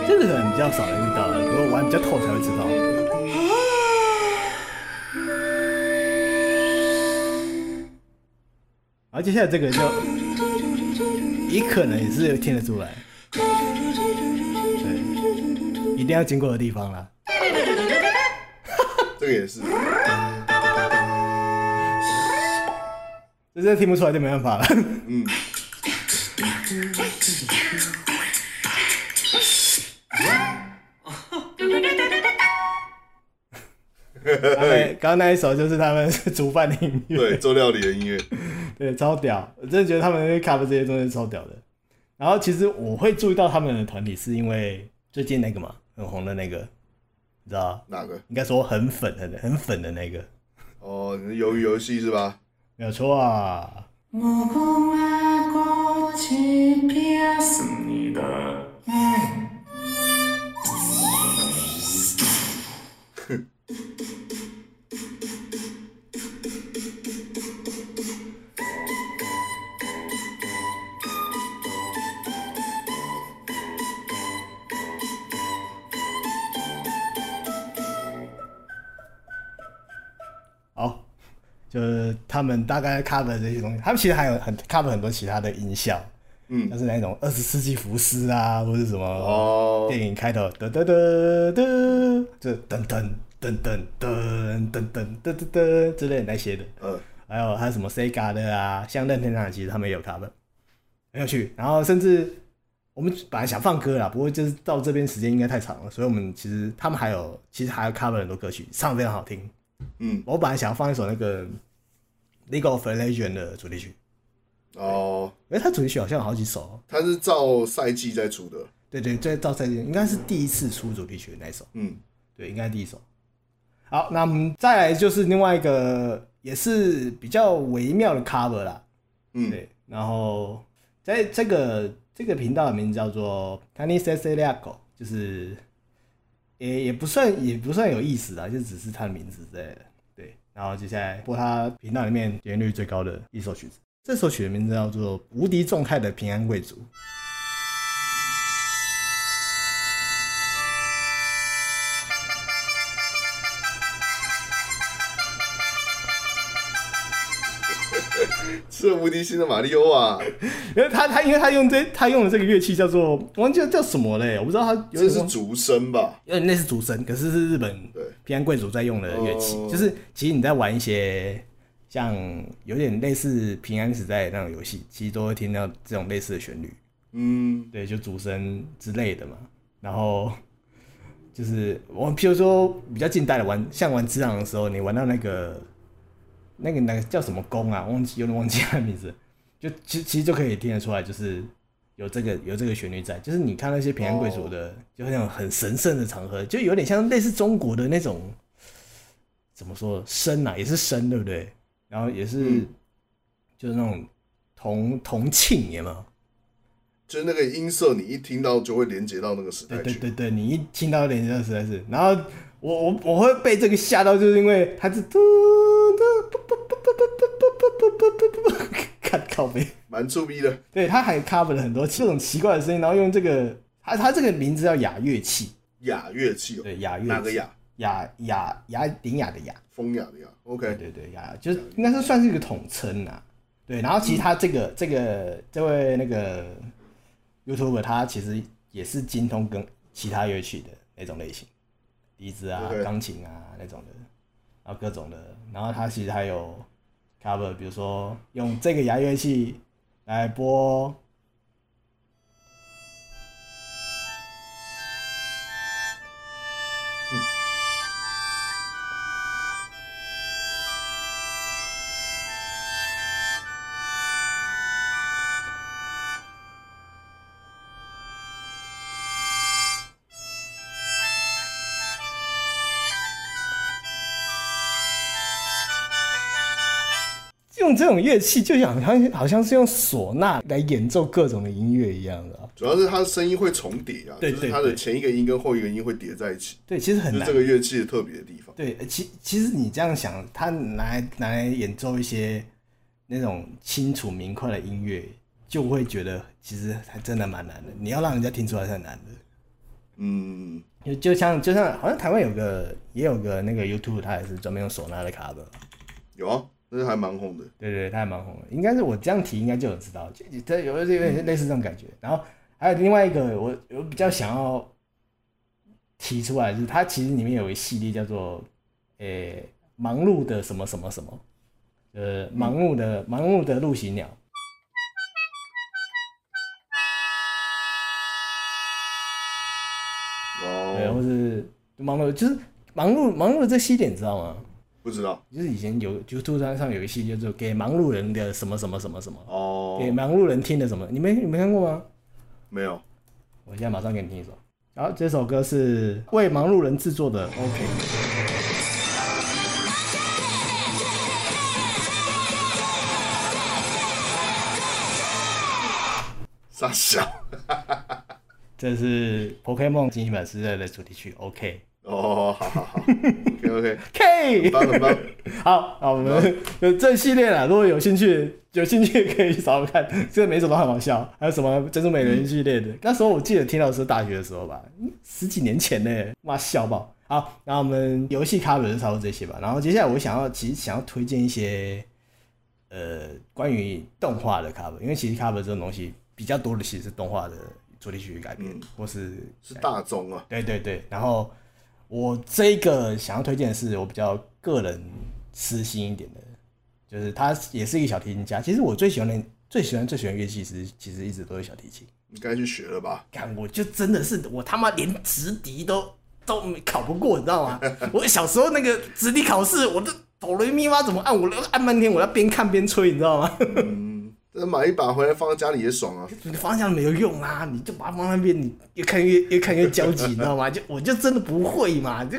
这个可能比较少人遇到的，如果玩比较透才会知道。而接下来这个就，你可能也是听得出来，对，一定要经过的地方啦。这个也是。这真的听不出来就没办法了。嗯。刚刚那一首就是他们煮饭的音乐，对，做料理的音乐，对，超屌！我真的觉得他们 cover 这些东西超屌的。然后其实我会注意到他们的团体，是因为最近那个嘛，很红的那个，你知道哪个？应该说很粉、很很粉的那个。哦，你鱿鱼游戏是吧？没有错啊！就是他们大概 cover 这些东西，他们其实还有很 cover 很多其他的音效，嗯，像是那种二十世纪福斯啊，或者什么电影开头噔噔噔噔，就噔噔噔噔噔噔噔噔噔噔之类那些的，嗯，还有还有什么 Sega 的啊，像任天堂其实他们也有 cover，很有趣。然后甚至我们本来想放歌啦，不过就是到这边时间应该太长了，所以我们其实他们还有其实还有 cover 很多歌曲，唱的非常好听。嗯，我本来想要放一首那个《League of Legends》的主题曲。哦，哎，它主题曲好像有好几首。它是照赛季在出的。对对，在照赛季，应该是第一次出主题曲的那一首。嗯，对，应该是第一首。好，那我们再来就是另外一个，也是比较微妙的 cover 啦。嗯，对。然后在这个这个频道的名字叫做 Tani Seseliako，就是。也也不算也不算有意思啊，就只是他的名字之类的。对，然后接下来播他频道里面点击率最高的一首曲子，这首曲的名字叫做《无敌状态的平安贵族》。是无敌星的马里奥啊！<laughs> 因为他他因为他用这他用的这个乐器叫做我忘记叫什么嘞，我不知道他这是竹笙吧？因为那是竹笙，可是是日本平安贵族在用的乐器。对就是其实你在玩一些像有点类似平安时代那种游戏，其实都会听到这种类似的旋律。嗯，对，就竹笙之类的嘛。然后就是我譬如说比较近代的玩，像玩《之狼》的时候，你玩到那个。那个那个叫什么宫啊？忘记有点忘记他名字，就其其实就可以听得出来，就是有这个有这个旋律在。就是你看那些平安贵族的，就那种很神圣的场合，就有点像类似中国的那种，怎么说笙啊，也是笙，对不对？然后也是，嗯、就是那种同同庆，有没有？就是那个音色，你一听到就会连接到那个时代。对对对对，你一听到连接到时代是，然后我我我会被这个吓到，就是因为它是嘟嘟嘟嘟嘟嘟嘟嘟嘟嘟。看靠背，蛮粗逼的。对，他还 cover 了很多这种奇怪的声音，然后用这个它它这个名字叫雅乐器，雅乐器哦，对，雅乐器，哪个雅？雅雅雅典雅的雅，风雅的雅，OK，对对对，雅就是应该是算是一个统称啊。对，然后其实他这个、嗯、这个这位那个 YouTuber，他其实也是精通跟其他乐器的那种类型，笛子啊、钢琴啊那种的，然后各种的，然后它其实还有 cover，比如说用这个牙乐器来播。这种乐器，就像好像好像是用唢呐来演奏各种的音乐一样的。主要是它的声音会重叠啊，对，就是它的前一个音跟后一个音会叠在一起。对，其实很难。这个乐器的特别的地方。对，其其实你这样想，它拿来拿来演奏一些那种清楚明快的音乐，就会觉得其实还真的蛮难的。你要让人家听出来是很难的。嗯，就就像就像好像台湾有个也有个那个 YouTube，他也是专门用唢呐的 cover。有啊。这是还蛮红的，对对，他还蛮红的，应该是我这样提，应该就有知道，这有有点类似这种感觉。嗯、然后还有另外一个，我我比较想要提出来，就是它其实里面有一系列叫做“诶、欸、忙碌的什么什么什么”，呃，忙碌的、嗯、忙碌的陆行鸟，哦，对，或是忙碌，就是忙碌忙碌的这系列，你知道吗？不知道，就是以前有，就突然上有一期叫做给忙碌人的什么什么什么什么哦，给忙碌人听的什么，你没你没看过吗？没有，我现在马上给你听一首。好，这首歌是为忙碌人制作的，OK。傻笑，这是 Pokémon 惊奇版时代的主题曲，OK。哦，好好好，OK OK，K，很棒很棒，<laughs> 好，那，我们就这系列啊，如果有兴趣，有兴趣可以找我看，这个每首都很好笑，还有什么珍珠美人系列的，嗯、那时候我记得听到是大学的时候吧，十几年前呢，哇，笑爆。好，那我们游戏 cover 就差不多这些吧，然后接下来我想要，其实想要推荐一些，呃，关于动画的 cover，因为其实 cover 这种东西比较多的，其实是动画的主题曲改编，嗯、或是是大众啊，对对对，然后。我这个想要推荐的是我比较个人私心一点的，就是他也是一个小提琴家。其实我最喜欢的、最喜欢、最喜欢乐器，其实其实一直都是小提琴。你该去学了吧？看，我就真的是我他妈连直笛都都考不过，你知道吗？<laughs> 我小时候那个直笛考试，我都哆来咪发怎么按，我都按半天，我要边看边吹，你知道吗？<laughs> 嗯那买一把回来放在家里也爽啊！你放在家里没有用啊，你就把它放那边，你越看越越看越焦急，你知道吗？就我就真的不会嘛，就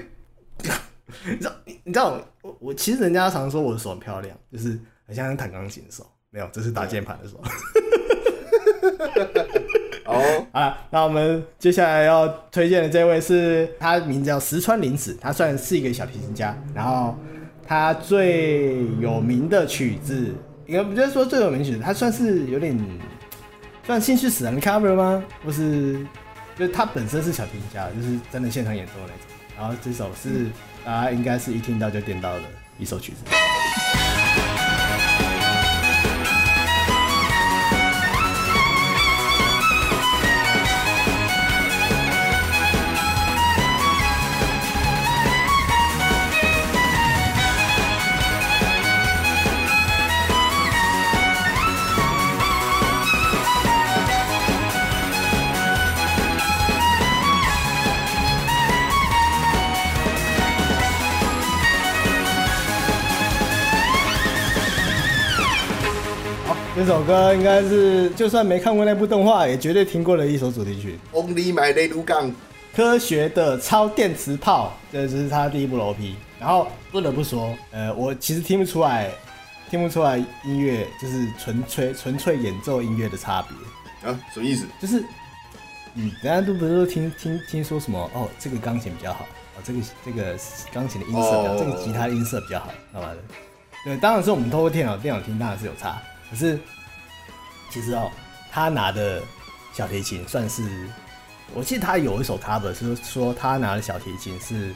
你知道你知道我我其实人家常常说我的手很漂亮，就是很像弹钢琴的手，没有，这是打键盘的手。<laughs> 哦，好了，那我们接下来要推荐的这位是他名字叫石川林子，他算是一个小提琴家，然后他最有名的曲子。应该不就是说最有名曲，他算是有点算兴趣使然的 cover 吗？不是，就是他本身是小提琴家，就是真的现场演奏的那种。然后这首是大家应该是一听到就点到的一首曲子。这首歌应该是，就算没看过那部动画，也绝对听过的一首主题曲。Only My Little Gun，科学的超电磁炮，这是他第一部 OP。然后不得不说，呃，我其实听不出来，听不出来音乐就是纯粹纯粹演奏音乐的差别啊？什么意思？就是，嗯，大家都不是说听听听说什么哦，这个钢琴比较好，哦，这个这个钢琴的音色比较，oh. 这个吉他的音色比较好，干嘛的？对，当然是我们透过电脑电脑听，当然是有差。可是，其实哦，他拿的小提琴算是我记得他有一首 cover 是说他拿的小提琴是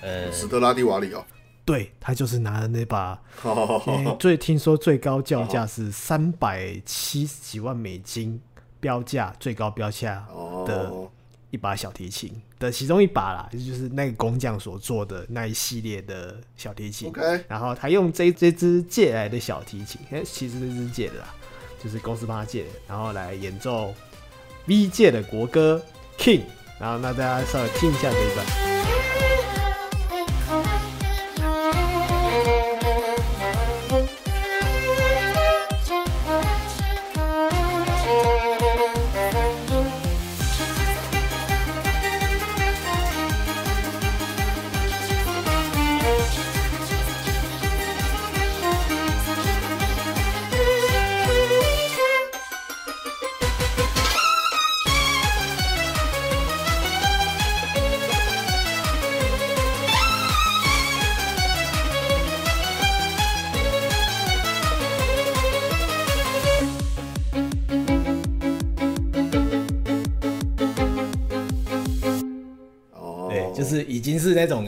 呃斯特拉蒂瓦里哦，对，他就是拿的那把，欸、最听说最高叫价是三百七十几万美金标价，最高标价的一把小提琴的其中一把啦，就是那个工匠所做的那一系列的小提琴。然后他用这这支借来的小提琴，哎，其实这支借的啦，就是公司帮他借的，然后来演奏 V 界的国歌 King。然后那大家稍微听一下这一段。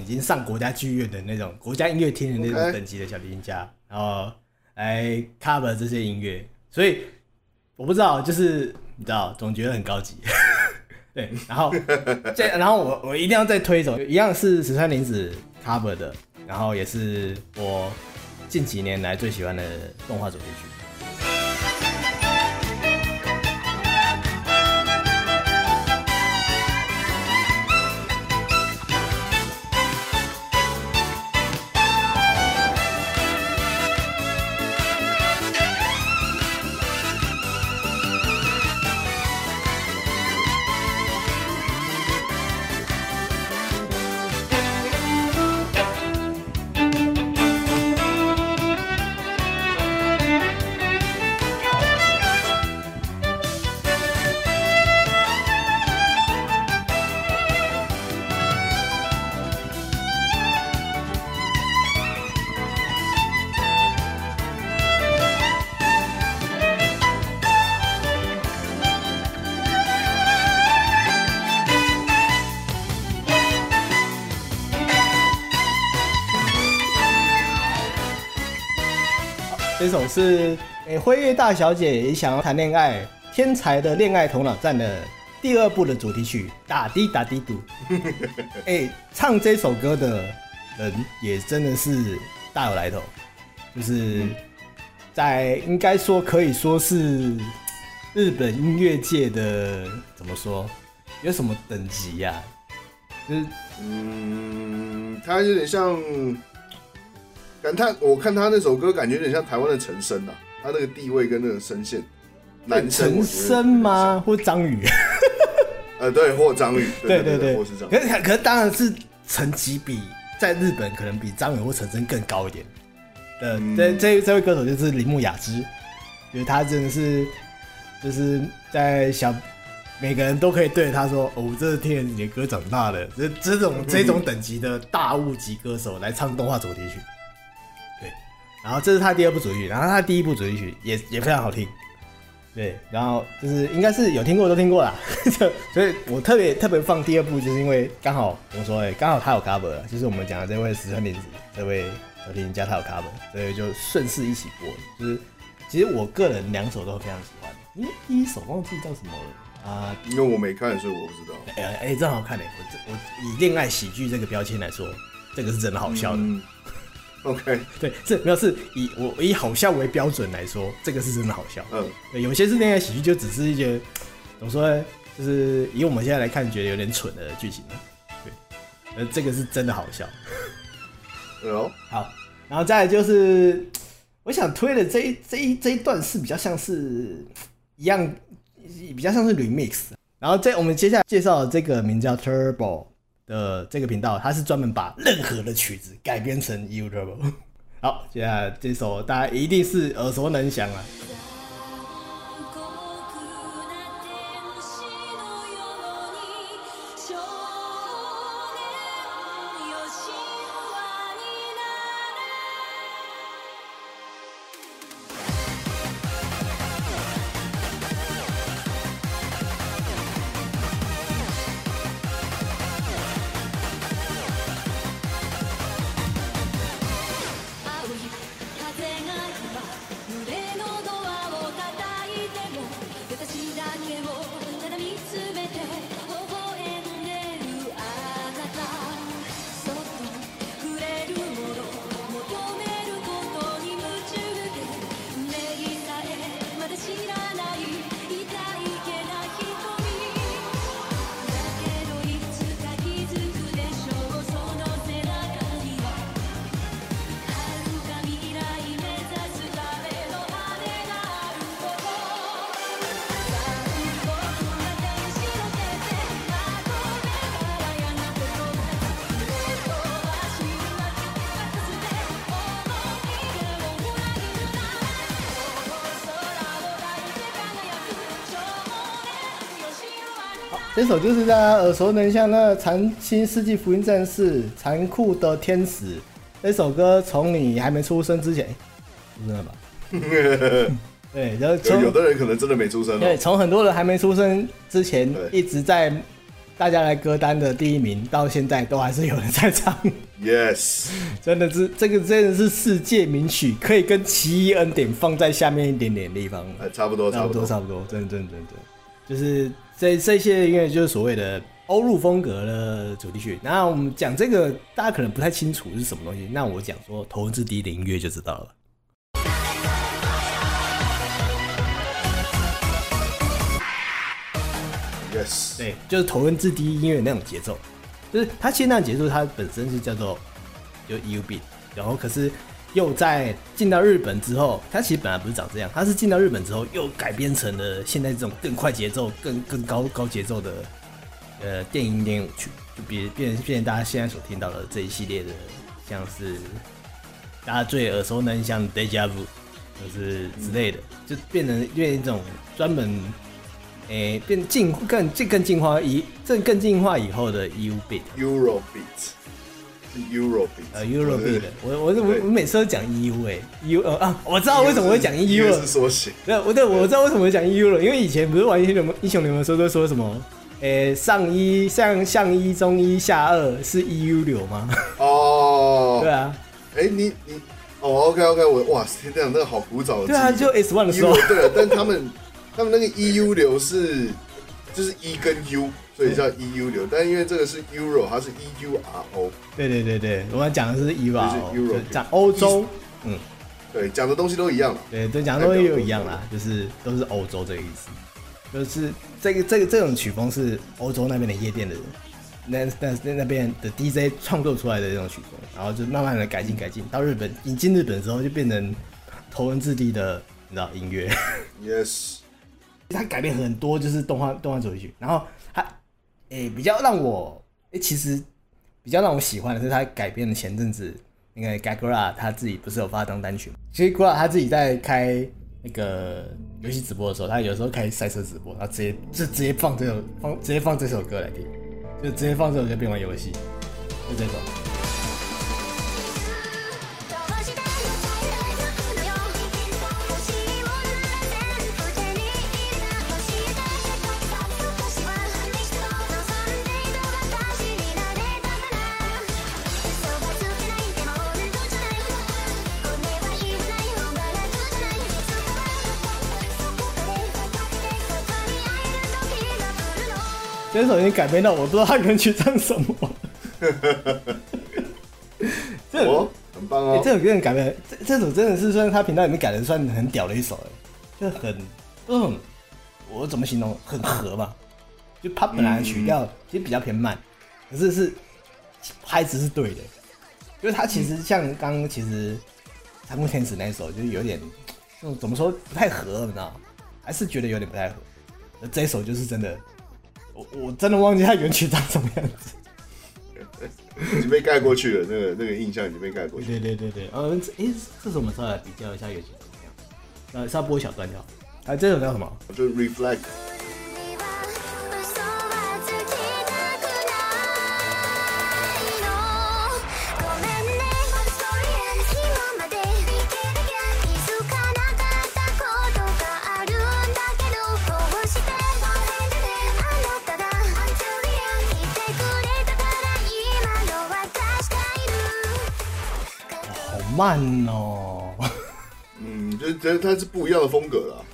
经上国家剧院的那种国家音乐厅的那种等级的小提琴家，然后来 cover 这些音乐，所以我不知道，就是你知道，总觉得很高级。<laughs> 对，然后这然后我我一定要再推一首，一样是石川綾子 cover 的，然后也是我近几年来最喜欢的动画主题曲。是诶，辉月大小姐也想要谈恋爱，天才的恋爱头脑战的第二部的主题曲，打滴打滴嘟。<laughs> 哎，唱这首歌的人也真的是大有来头，就是在应该说可以说是日本音乐界的怎么说，有什么等级呀、啊？就是嗯，他有点像。感他，我看他那首歌，感觉有点像台湾的陈升呐，他那个地位跟那个声线，男陈升吗？或张宇？呃，对，或张宇，对对对，或是张。可是可是当然是成绩比在日本可能比张宇或陈升更高一点。呃，这这这位歌手就是铃木雅之，觉得他真的是就是在小每个人都可以对着他说：“哦，这是听了你的歌长大的。”这这种这种等级的大物级歌手来唱动画主题曲。然后这是他第二部主题曲，然后他第一部主题曲也也非常好听，对，然后就是应该是有听过都听过啦，<laughs> 所以我特别特别放第二部，就是因为刚好怎么说哎，刚好他有 cover，就是我们讲的这位石川綾子这位小提琴家他有 cover，所以就顺势一起播。就是其实我个人两首都非常喜欢，因为第一首忘记叫什么了啊，因为我没看，所以我不知道。哎哎、欸，真好看哎，我我以恋爱喜剧这个标签来说，这个是真的好笑的。嗯 OK，对，这没有是以我以好笑为标准来说，这个是真的好笑。嗯，对，有些是恋爱喜剧，就只是一些怎么说呢？就是以我们现在来看，觉得有点蠢的剧情。对，呃，这个是真的好笑。哦，好，然后再来就是我想推的这一这一这一段是比较像是一样，比较像是 remix。然后在我们接下来介绍的这个名叫 Turbo。的这个频道，它是专门把任何的曲子改编成 YouTube。好，接下来这首大家一定是耳熟能详了。这首就是大家耳熟能详的《残新世纪福音战士》，残酷的天使。这首歌从你还没出生之前，知道吧？<laughs> 对，然后从有的人可能真的没出生。对，从很多人还没出生之前，一直在大家来歌单的第一名，到现在都还是有人在唱。Yes，<laughs> 真的是这个真的是世界名曲，可以跟奇异恩典放在下面一点点地方。差不多，差不多，差不多，真的，真的，真的，就是这这些音乐就是所谓的。欧陆风格的主题曲，那我们讲这个，大家可能不太清楚是什么东西。那我讲说头文字 D 的音乐就知道了。Yes，对，就是头文字 D 音乐那种节奏，就是它现在节奏，它本身是叫做就 beat，然后可是又在进到日本之后，它其实本来不是长这样，它是进到日本之后又改编成了现在这种更快节奏、更更高高节奏的。呃，电影练舞曲就比变变成大家现在所听到的这一系列的，像是大家最耳熟能详的 Deja Vu，就是之类的，就变成变成一种专门，诶、变进更进更进化以这更进化以后的 EU beat，Euro beat，Euro beat，呃，Euro beat，我我我我每次都讲 EU 哎，EU 呃啊，我知道为什么会讲 EU 了，是缩写，对，我对我知道为什么会讲 EU 了，因为以前不是玩英雄联盟英雄联盟的时候都说什么。诶、欸，上一上上一中一下二是 EU 流吗？哦，<laughs> 对啊。哎、欸，你你哦，OK OK，我哇，天这样那个好古早的。对啊，就 S one 的时候。对了，但他们他们那个 EU 流是就是 E 跟 U，所以叫 EU 流。但因为这个是 Euro，它是 E U R O。对对对对，我们讲的是 Euro，就是 Euro，讲欧洲。嗯，对，讲的东西都一样。对，对，讲的东西都一样啦，就是都是欧洲这个意思。就是这个这个这种曲风是欧洲那边的夜店的人，那那那那边的 DJ 创作出来的这种曲风，然后就慢慢的改进改进，到日本引进日本之后就变成头文字 D 的你知道音乐。<laughs> Yes，他改变很多，就是动画动画主题曲，然后他诶、比较让我诶、其实比较让我喜欢的是他改编的前阵子那个 Gagura 他自己不是有发张单曲吗？其实 Gagura 他自己在开。那个游戏直播的时候，他有时候开赛车直播，他直接就直接放这首放直接放这首歌来听，就直接放这首歌边玩游戏，就这种。这首已经改编到我不知道他能去唱什么。<laughs> 这首、哦、很棒哦！欸、这首歌改编，这这首真的是算他频道里面改的算很屌的一首哎，就很嗯，我怎么形容？很合吧？就他本来的曲调其实比较偏慢，可是是拍子是对的，因为他其实像刚刚其实《残酷天使》那一首就有点，怎么说不太合，你知道？还是觉得有点不太合。那这一首就是真的。我我真的忘记他原曲长什么样子，已经被盖过去了。那个那个印象已经被盖过去了。对对对对，嗯，哎、欸，这首我们稍微来比较一下原曲怎么样？呃，稍微播一小段就好。哎，这首叫什么？就是 Reflect。慢哦，<laughs> 嗯，就觉得它是不一样的风格了。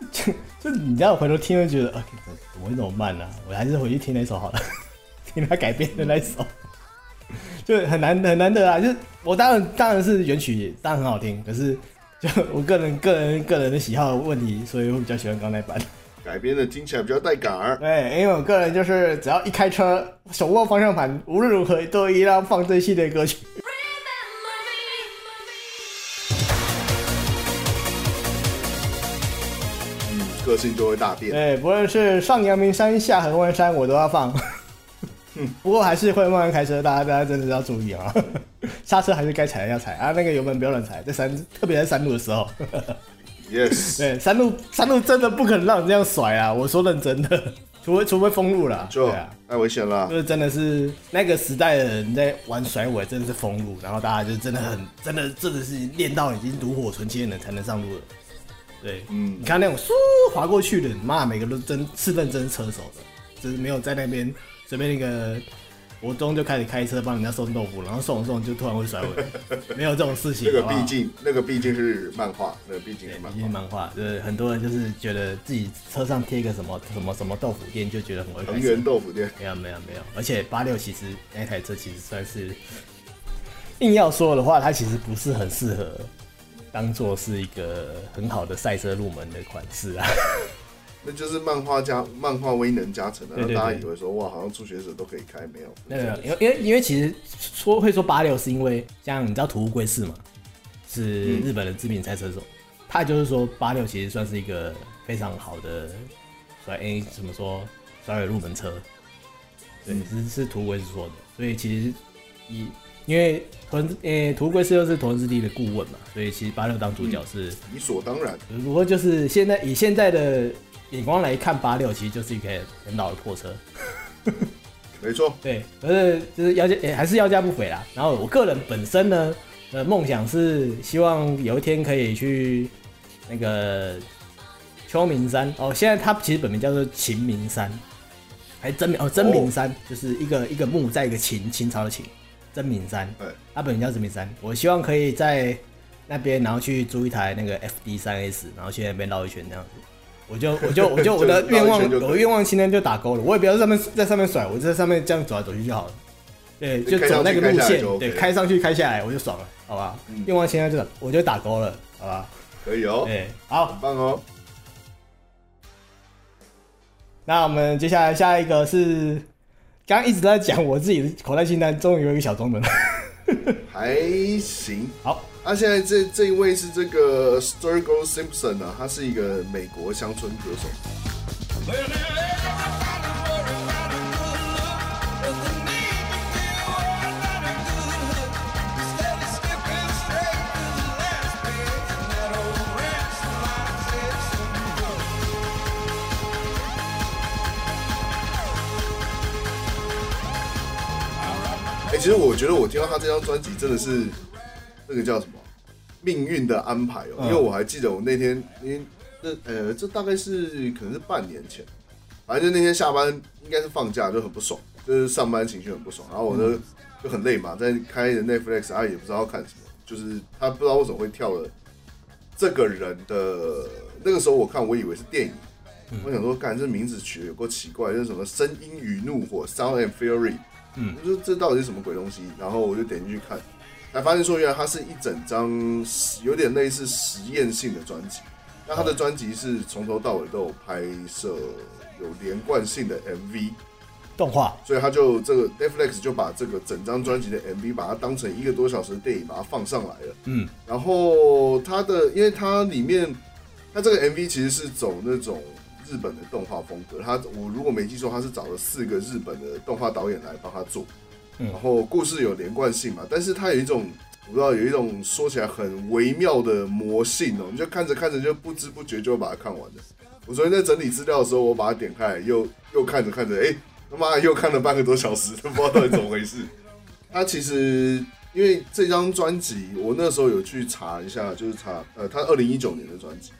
<laughs> 就就你这样回头听，会觉得啊，怎么会那么慢呢？我还是回去听那首好了，<laughs> 听他改编的那首，就很难很难得啊。就是我当然当然是原曲，当然很好听，可是就我个人个人个人的喜好的问题，所以我比较喜欢刚那版改编的，听起来比较带感儿。对，因为我个人就是只要一开车，手握方向盘，无论如何都一定要放这系列歌曲。个性就会大变。对，不论是上阳明山下合欢山，我都要放。<laughs> 不过还是会慢慢开车，大家大家真的要注意啊！<laughs> 刹车还是该踩的要踩啊，那个油门不要乱踩，在山，特别在山路的时候。Yes。<laughs> 对，山路山路真的不可能让你这样甩啊！我说认真的。除非除非封路了，就对啊，太危险了。就是真的是那个时代的人在玩甩尾，真的是封路，然后大家就真的很真的真的是练到已经炉火纯青的人才能上路了。对，嗯你看那种嗖划过去的，妈，每个都真是认真车手的，就是没有在那边随便那个国中就开始开车帮人家送豆腐，然后送送就突然会甩尾，<laughs> 没有这种事情。那个毕竟，那个毕竟是漫画，那个毕竟对是漫毕竟是画，漫画，就是很多人就是觉得自己车上贴个什么什么什么豆腐店，就觉得很会开车藤原豆腐店。没有没有没有，而且八六其实那台车其实算是 <laughs> 硬要说的话，它其实不是很适合当做是一个很好的赛车入门的款式啊。<laughs> 那就是漫画加漫画威能加成的，对对让大家对以为说哇，好像初学者都可以开，没有。没有因为因为因为其实说会说八六是因为像你知道土屋圭市嘛，是日本的知名赛车手，他就是说八六其实算是一个非常好的甩 A 怎么说？甩尾入门车，对，是是土屋圭市说的，所以其实以因为屯呃土屋圭市又是屯之地的顾问嘛，所以其实八六当主角是。理所当然。不过就是现在以现在的眼光来看，八六其实就是一个很老的破车，<laughs> 没错，对，可是就是要价、欸、还是要价不菲啦。然后我个人本身呢，呃，梦想是希望有一天可以去那个秋名山哦，现在它其实本名叫做秦名山，还真名哦真名山，就是一个一个木在一个秦秦朝的秦，真名山，对，它本名叫真名山。我希望可以在那边，然后去租一台那个 FD 三 S，然后去那边绕一圈这样子。我就 <laughs> 我就我就我的愿望，我的愿望清单就打勾了。我也不要在上面在上面甩，我就在上面这样走来走去就好了。对，就走那个路线，OK 对，开上去开下来我就爽了，好吧嗯？愿望清单就我就打勾了，好吧？可以哦，对，好很，棒哦。那我们接下来下一个是，刚刚一直都在讲我自己的口袋清单，终于有一个小中文了。<laughs> 还行。好，那、现在这这一位是这个 Sturgill Simpson 啊，他是一个美国乡村歌手。其实我觉得我听到他这张专辑真的是那个叫什么？命运的安排哦、嗯。因为我还记得我那天，因为那呃，这大概是可能是半年前，反正就那天下班应该是放假，就很不爽，就是上班情绪很不爽，然后我就、就很累嘛，在开着 Netflix，他也不知道要看什么，就是他不知道为什么会跳了这个人的，那个时候我看我以为是电影，我想说，干这名字取得有够奇怪，就是什么声音与怒火 （Sound and Fury）。嗯我说这到底是什么鬼东西？然后我就点进去看，才发现说原来它是一整张有点类似实验性的专辑。那他的专辑是从头到尾都有拍摄有连贯性的 MV，动画，所以他就这个 Netflix 就把这个整张专辑的 MV 把它当成一个多小时的电影把它放上来了。嗯，然后它的，因为它里面，它这个 MV 其实是走那种日本的动画风格。他我如果没记错，他是找了四个日本的动画导演来帮他做。嗯然后故事有连贯性嘛，但是它有一种我不知道有一种说起来很微妙的魔性哦、你就看着看着就不知不觉就把它看完了。我昨天在整理资料的时候，我把它点开来，又又看着看着，哎，他妈又看了半个多小时，都不知道到底怎么回事。<laughs> 他其实因为这张专辑，我那时候有去查一下，就是查呃，他二零一九年的专辑，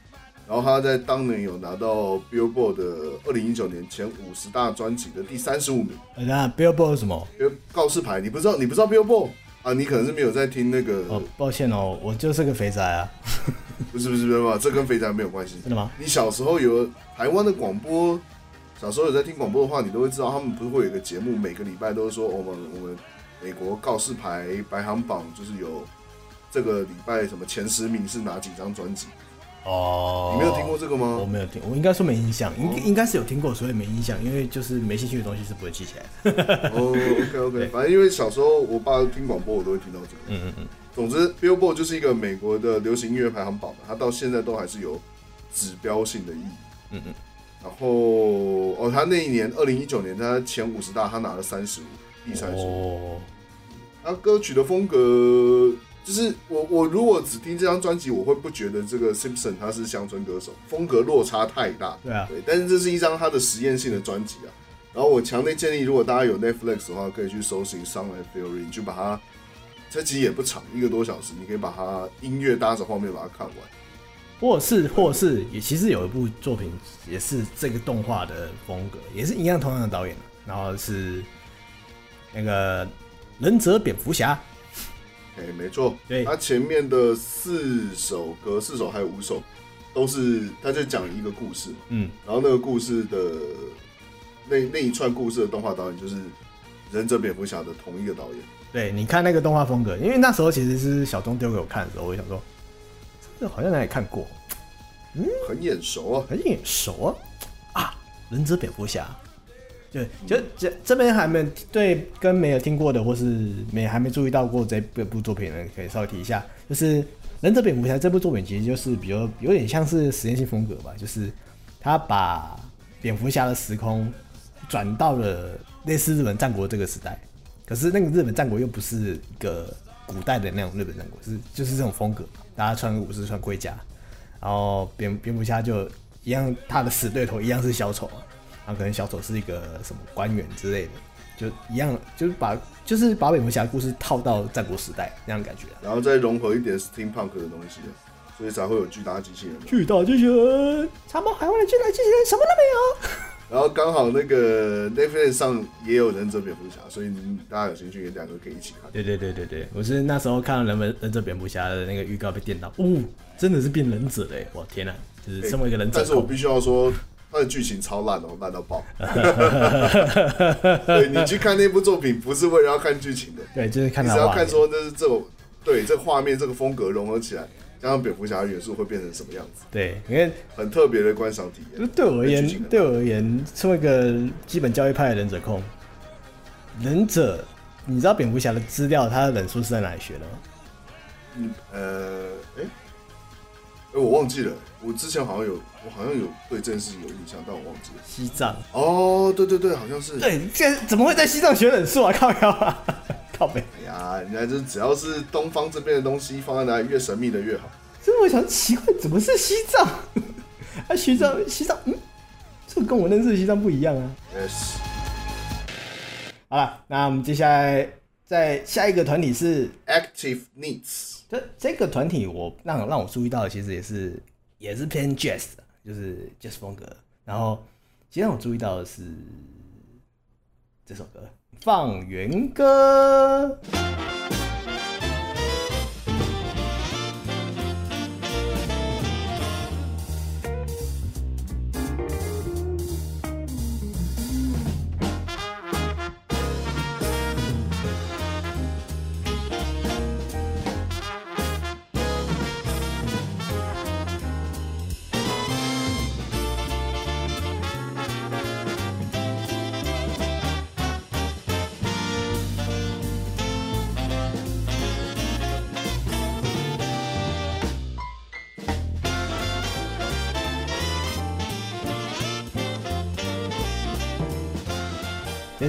然后他在当年有拿到 Billboard 的二零一九年前五十大专辑的第三十五名。呃那 Billboard 是什么？告示牌，你不知道，你不知道 Billboard 啊？你可能是没有在听那个，哦，抱歉哦，我就是个肥宅啊，<laughs> 不是不是不是吧？这跟肥宅没有关系。真的吗？你小时候有台湾的广播，小时候有在听广播的话，你都会知道，他们不是会有一个节目，每个礼拜都是说我们我们美国告示牌排行榜，就是有这个礼拜什么前十名是哪几张专辑？哦，你没有听过这个吗？我没有听，我应该说没印象，应、哦应该是有听过，所以没印象，因为就是没兴趣的东西是不会记起来的。哦，OK OK，<laughs> 反正因为小时候我爸听广播，我都会听到这个。嗯嗯嗯，总之，Billboard 就是一个美国的流行音乐排行榜嘛，它到现在都还是有指标性的意义。嗯嗯，然后哦，他那一年二零一九年，他前五十大他拿了三十五，第三十五。哦，他歌曲的风格就是我我如果只听这张专辑，我会不觉得这个 Simpson 他是乡村歌手，风格落差太大。对啊，对，但是这是一张他的实验性的专辑啊。然后我强烈建议，如果大家有 Netflix 的话，可以去搜寻《Sound and Fury》，你就把它，这集也不长，一个多小时，你可以把它音乐搭着画面把它看完。或者是，或者是也其实有一部作品也是这个动画的风格，也是一样同样的导演，然后是那个忍者蝙蝠侠。哎，没错，对，他前面的四首歌，四首还有五首，都是他就讲一个故事，嗯，然后那个故事的那那一串故事的动画导演就是忍者蝙蝠侠的同一个导演。对，你看那个动画风格，因为那时候其实是小钟丢给我看的时候，我就想说，这个好像哪里看过，嗯，很眼熟啊，很眼熟啊，啊，忍者蝙蝠侠。对，就这这边还没对跟没有听过的，或是没还没注意到过这部部作品的，可以稍微提一下。就是《忍者蝙蝠侠》这部作品，其实就是比较有点像是实验性风格吧，就是他把蝙蝠侠的时空转到了类似日本战国这个时代，可是那个日本战国又不是一个古代的那种日本战国，是就是这种风格，大家穿武士穿盔甲，然后蝙蝙蝠侠就一样，他的死对头一样是小丑。可能小丑是一个什么官员之类的，就一样，就是把就是把蝙蝠侠的故事套到战国时代那样感觉，然后再融合一点 steampunk 的东西，所以才会有巨大机器人。巨大机器人，长毛海外的巨大机器人什么都没有。<laughs> 然后刚好那个 Netflix 上也有忍者蝙蝠侠，所以大家有兴趣，也两个可以一起看。对对对对对，我是那时候看了忍忍者蝙蝠侠的那个预告被电到，哦，真的是变忍者嘞！我天哪，就是身为一个忍者，但是我必须要说。他的剧情超烂哦，烂到爆。<laughs> 对，你去看那部作品，不是为了要看剧情的，对，就是看。你只要看说那是这种，对，这画面这个风格融合起来，加上蝙蝠侠的元素会变成什么样子？对，因为很特别的观赏体验。对我而言，对我而言，作为一个基本教育派的忍者控，忍者，你知道蝙蝠侠的资料，他的忍术是在哪里学的吗？嗯，呃，哎、欸。哎，我忘记了，我之前好像有，我好像有对这件事有印象，但我忘记了。西藏哦，对对对，好像是。对，这怎么会在西藏学忍术啊？<laughs> 靠腰啊，靠北。哎呀，人家就只要是东方这边的东西放在哪里越神秘的越好。所以我想奇怪，怎么是西藏？<laughs> 啊，西藏，西藏，嗯，这跟我认识的西藏不一样啊。Yes。好了，那我们接下来在下一个团体是 Active Needs。这这个团体我让让我注意到，其实也是也是偏 jazz 的，就是 jazz 风格。然后，其实让我注意到的是这首歌《放原歌》。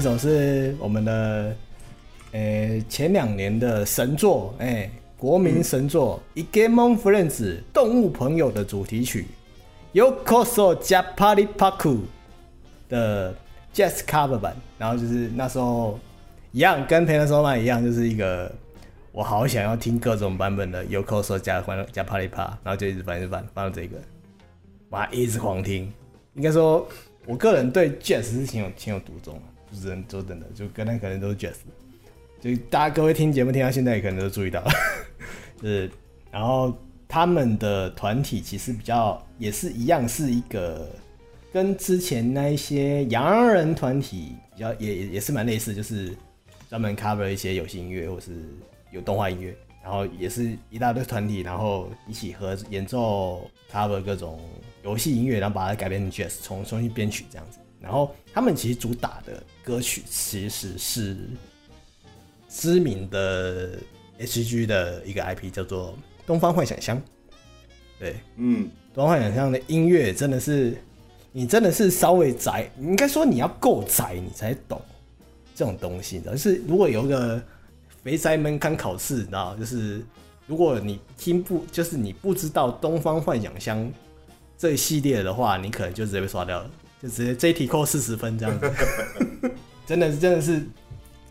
这首是我们的，呃、欸，前两年的神作，哎、欸，国民神作《Igemon Friends》动物朋友的主题曲，Yokoso Japari Paku 的 Jazz Cover 版。然后就是那时候一样，跟《Penasoma》一样，就是一个我好想要听各种版本的 Yokoso 加翻 Japari Paku，然后就一直翻，一直翻，翻到这个，哇，一直狂听。应该说，我个人对 Jazz 是情有情有独钟的。人都等的，就可能可能都是 jazz，就大家各位听节目听到现在也可能都注意到了，就是然后他们的团体其实比较也是一样，是一个跟之前那一些洋人团体比较也也是蛮类似，就是专门 cover 一些游戏音乐或是有动画音乐，然后也是一大堆团体，然后一起合演奏 cover 各种游戏音乐，然后把它改编成 jazz，重重新编曲这样子。然后他们其实主打的歌曲其实是知名的 HG 的一个 IP，叫做《东方幻想乡》。对，嗯，《东方幻想乡》的音乐真的是，你真的是稍微宅，应该说你要够宅，你才懂这种东西的。就是如果有一个肥宅门槛考试，你知道，就是如果你听不，就是你不知道东方幻想乡这一系列的话，你可能就直接被刷掉了，就直接这一题扣四十分这样子。<laughs> 真的是真的是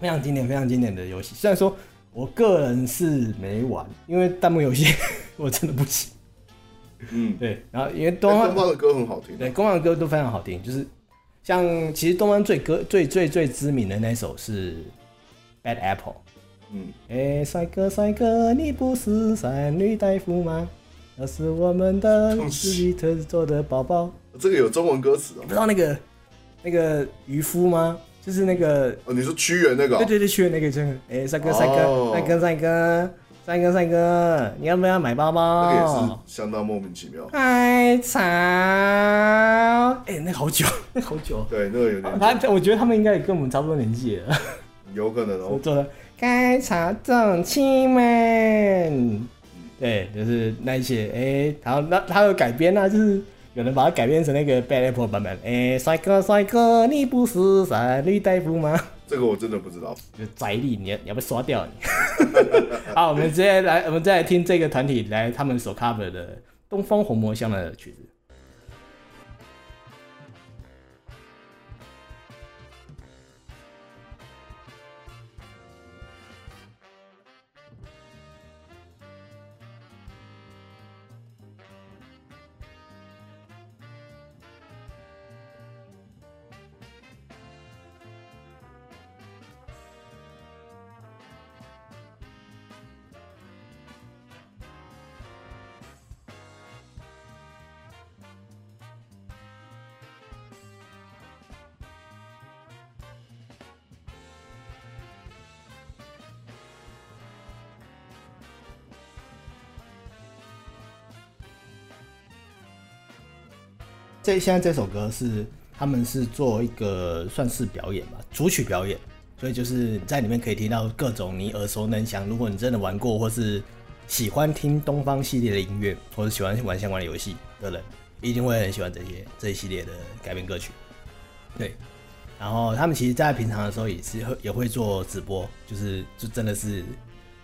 非常经典、非常经典的游戏。虽然说我个人是没玩，因为弹幕游戏我真的不行。嗯，对。然后因为东方、欸、的歌很好听，对，东方的歌都非常好听，就是像其实东方最歌最最最知名的那首是《Bad Apple》。嗯，哎，帅哥帅哥，你不是三女大夫吗？那是我们的 <laughs> 自己特做的宝宝。这个有中文歌词哦。不知道那个那个渔夫吗？就是那个哦，你说屈原那个？对对对，屈原那个真的。哎，帅哥帅哥，帅哥帅哥，帅哥帅哥，你要不要买包包？那个也是相当莫名其妙。海草，哎，那好久，那好久。对，那个有点。他，我觉得他们应该也跟我们差不多年纪了。有可能哦。做的。该茶正亲们，对，就是那一些，哎、欸，然后那他有改编啊，就是有人把它改编成那个 Bad Apple 版本，哎、欸，帅哥帅哥，你不是三女大夫吗？这个我真的不知道，就宅力，你要你要被刷掉你。<laughs> 好，我们直接来，我们再来听这个团体来他们所 cover 的《东方红魔乡》的曲子。这现在这首歌是他们是做一个算是表演吧，主曲表演，所以就是在里面可以听到各种你耳熟能详。如果你真的玩过或是喜欢听东方系列的音乐，或者喜欢玩相关的游戏的人，一定会很喜欢这些这一系列的改编歌曲。对，然后他们其实，在平常的时候也是会也会做直播，就是就真的是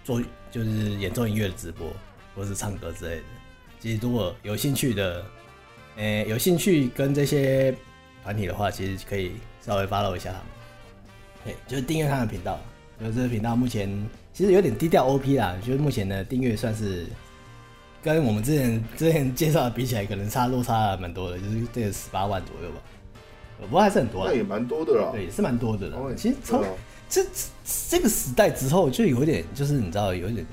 做就是演奏音乐的直播，或是唱歌之类的。其实如果有兴趣的。诶、欸，有兴趣跟这些团体的话，其实可以稍微 follow 一下他们。对，就是订阅他们的频道。就是这个频道目前其实有点低调 OP 啦，就是目前的订阅算是跟我们之前之前介绍的比起来，可能差落差蛮多的，就是这个十八万左右吧。不过还是很多啦，那也蛮多的啦。对，也是蛮多的啦。其实从这这个时代之后，就有点就是你知道，有点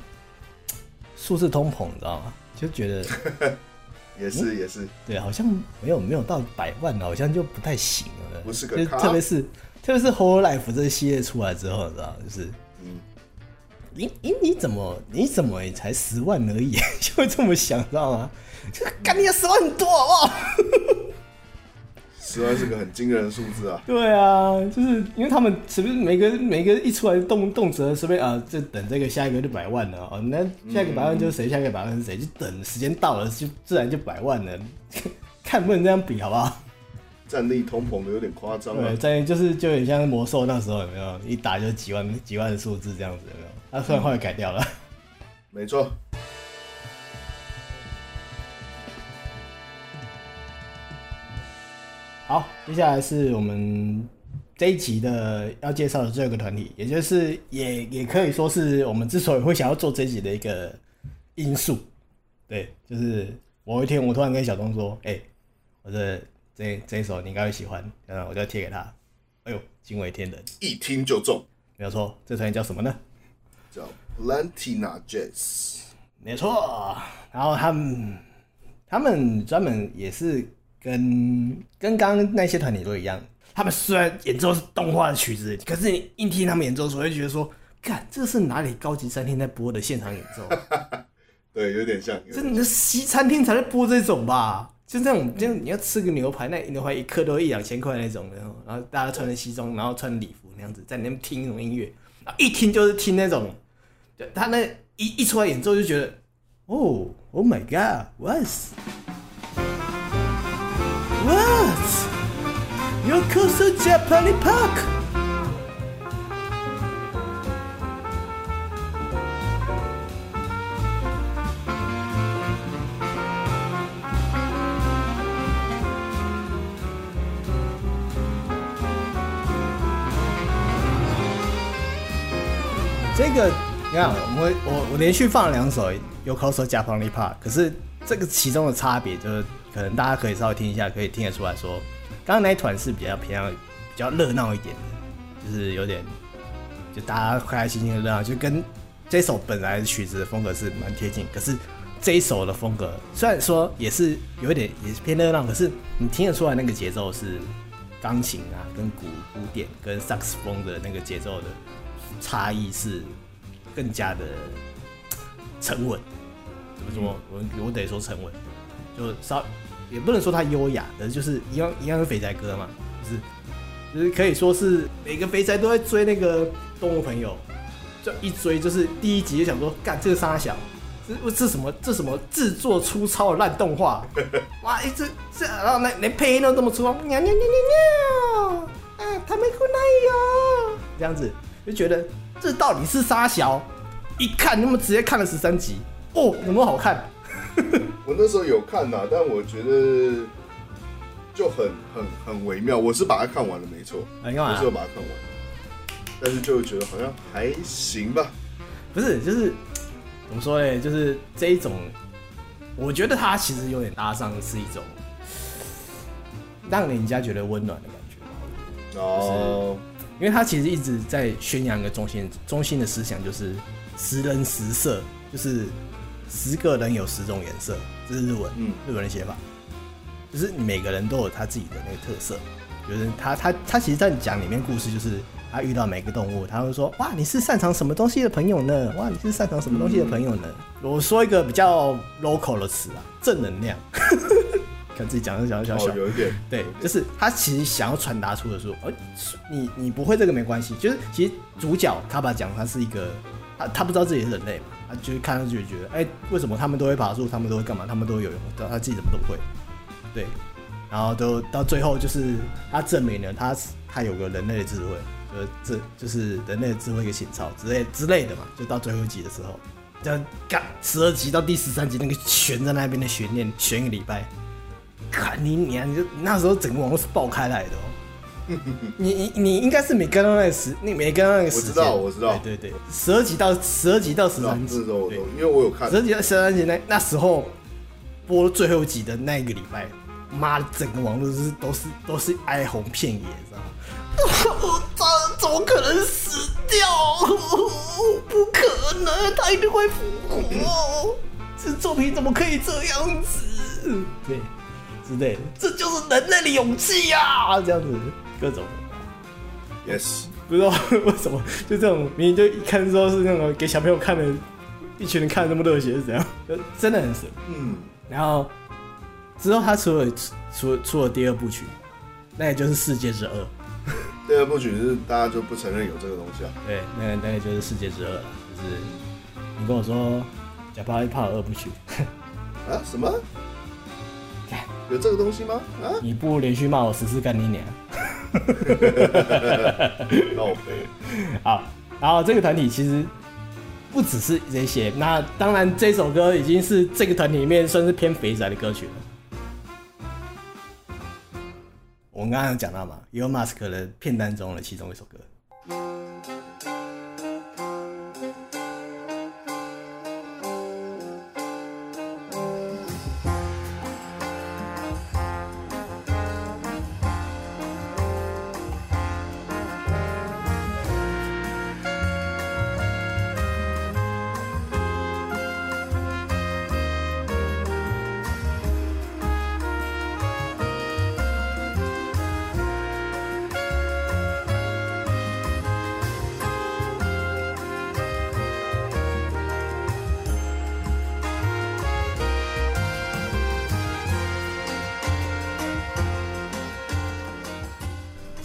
<tsk> 数字通膨，你知道吗？就觉得。也是也是，对，好像没有没有到百万，好像就不太行了。不是个就特别是特别是《Whole Life》这个系列出来之后，你知道，就是，嗯，你你你怎么你怎么也才十万而已，<laughs> 就会这么想，知道吗？就干你十万很多，好不好？十万是个很惊人的数字啊！对啊，就是因为他们随便每个每个一出来动动辄随便啊，就等这个下一个就百万了哦。那下一个百万就是谁？下一个百万是谁？就等时间到了就自然就百万了。<laughs> 看不能这样比好不好？战力通膨的有点夸张了。对，就是就有点像魔兽那时候有没有？一打就几万几万的数字这样子有没有？他突然后来改掉了。嗯、没错。好，接下来是我们这一集的要介绍的这个团体，也就是也也可以说是我们之所以会想要做这一集的一个因素。对，就是某一天我突然跟小东说：“哎、欸，我的这这这一首你应该会喜欢。”然后我就贴给他。哎呦，惊为天人，一听就中。没有错，这团体叫什么呢？叫 Platina Jazz。没错，然后他们他们专门也是。跟跟刚刚那些团体都一样，他们虽然演奏是动画的曲子，可是你一听他们演奏的时候，会觉得说，看这是哪里高级餐厅在播的现场演奏？<laughs> 对，有点像。这你的西餐厅才在播这种吧？就那种，就你要吃个牛排，那牛排一克都一两千块那种的，然后大家穿着西装，然后穿礼服那样子，在那边听那种音乐，一听就是听那种，他那一一出来演奏就觉得，哦、oh，Oh my What? Yokoso Japani Park。这个你看，我我我连续放了两首 Yokoso Japani Park，可是这个其中的差别就是。可能大家可以稍微听一下，可以听得出来说，刚刚那一团是比较偏向比较热闹一点的，就是有点就大家开开心心的热闹，就跟这首本来曲子的风格是蛮贴近，可是这一首的风格虽然说也是有一点也是偏热闹，可是你听得出来那个节奏是钢琴啊跟鼓鼓点跟萨克斯风的那个节奏的。差异是更加的沉稳，怎么说？我我得说沉稳，就稍也不能说他优雅，可是就是一样一样是肥宅哥嘛，就是就是可以说是每个肥宅都在追那个动物朋友，就一追就是第一集就想说，干这个沙小，这这什么这什么制作粗糙的烂动画，<laughs> 哇，一这这然后连连配音都这么粗糙，喵喵喵喵喵，啊，他没哭奶哟，这样子。就觉得这到底是沙小，一看那么直接看了十三集哦，有没有好看？<laughs> 我那时候有看呐，但我觉得就很很很微妙。我是把它看完了，没错？我是有把它看完，但是就觉得好像还行吧。不是，就是怎么说呢？就是这一种，我觉得它其实有点搭上是一种让人家觉得温暖的感觉哦。就是因为他其实一直在宣扬一个中心中心的思想，就是十人十色，就是十个人有十种颜色，这是日文，嗯，日文的写法，就是每个人都有他自己的那个特色。就是他他他其实，在讲里面故事，就是他遇到每个动物，他会说：哇，你是擅长什么东西的朋友呢？哇，你是擅长什么东西的朋友呢？嗯、我说一个比较 local 的词啊，正能量。<laughs> 看自己讲的讲的小小，有一点对，就是他其实想要传达出的说，哦，你你不会这个没关系，就是其实主角他把讲他是一个，他他不知道自己是人类嘛，他就是看上去觉得，哎，为什么他们都会爬树，他们都会干嘛，他们都会游泳，他自己怎么都不会，对，然后都到最后就是他证明了他他有个人类的智慧，呃，这就是人类的智慧一个情操之类之类的嘛，就到最后一集的时候，这样干十二集到第十三集那个悬在那边的悬念悬一个礼拜。看你你啊，你就那时候整个网络是爆开来的哦、你你你应该是没跟到那个时，你没跟到那个时间。我知道，我知道。对对对，十二集到十二集到十三集，对，因为我有看。十二集到十三集那那时候播最后一集的那个礼拜，妈的，整个网络是都是都是哀鸿遍野，知道吗？<laughs> 我操，怎么可能死掉？<laughs> 不可能，他一定会复活。这作品怎么可以这样子？对。之类的，这就是人类的勇气呀！这样子，各种的，yes，不知道为什么，就这种明明就一看之后是那种给小朋友看的，一群人看的那么热血是怎样？就真的很神，嗯。然后之后他出了出出了第二部曲，那也就是《世界之二》。第二部曲是大家就不承认有这个东西啊？对，那个那个就是《世界之二》了，就是你跟我说《假巴一帕二部曲》啊？什么？<laughs> 有这个东西吗？啊！你不连续骂我十次干你娘！<laughs> 闹飞。<laughs> 好，然后这个团体其实不只是这些，那当然这首歌已经是这个团体里面算是偏肥宅的歌曲了。我们刚刚讲到嘛，Elon Musk 的片单中的其中一首歌。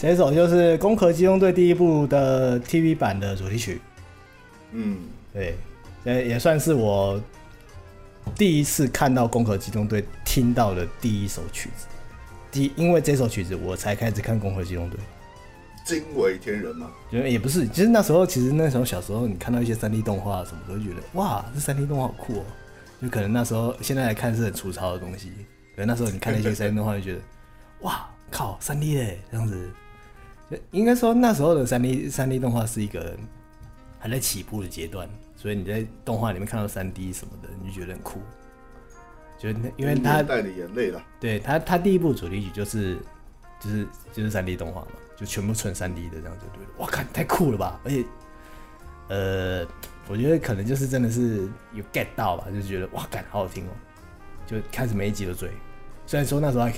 这首就是《攻壳机动队》第一部的 TV 版的主题曲。嗯，对，也也算是我第一次看到《攻壳机动队》听到的第一首曲子。第，因为这首曲子，我才开始看《攻壳机动队》。惊为天人吗？就也不是，其实那时候，其实那时候小时候，你看到一些三 D 动画什么，都会觉得哇，这三 D 动画好酷哦。就可能那时候，现在来看是很粗糙的东西，可能那时候你看那些 <laughs> 三 D 动画，就觉得哇靠，三 D 嘞这样子。应该说那时候的三 D 三 D 动画是一个还在起步的阶段，所以你在动画里面看到三 D 什么的，你就觉得很酷。就因为他带着眼泪了，对他他第一部主题曲就是就是就是三 D 动画嘛，就全部纯三 D 的这样子，对，哇，看太酷了吧！而且呃，我觉得可能就是真的是有 get 到吧，就觉得哇，感好好听哦，就开始每一集都追。虽然说那时候还，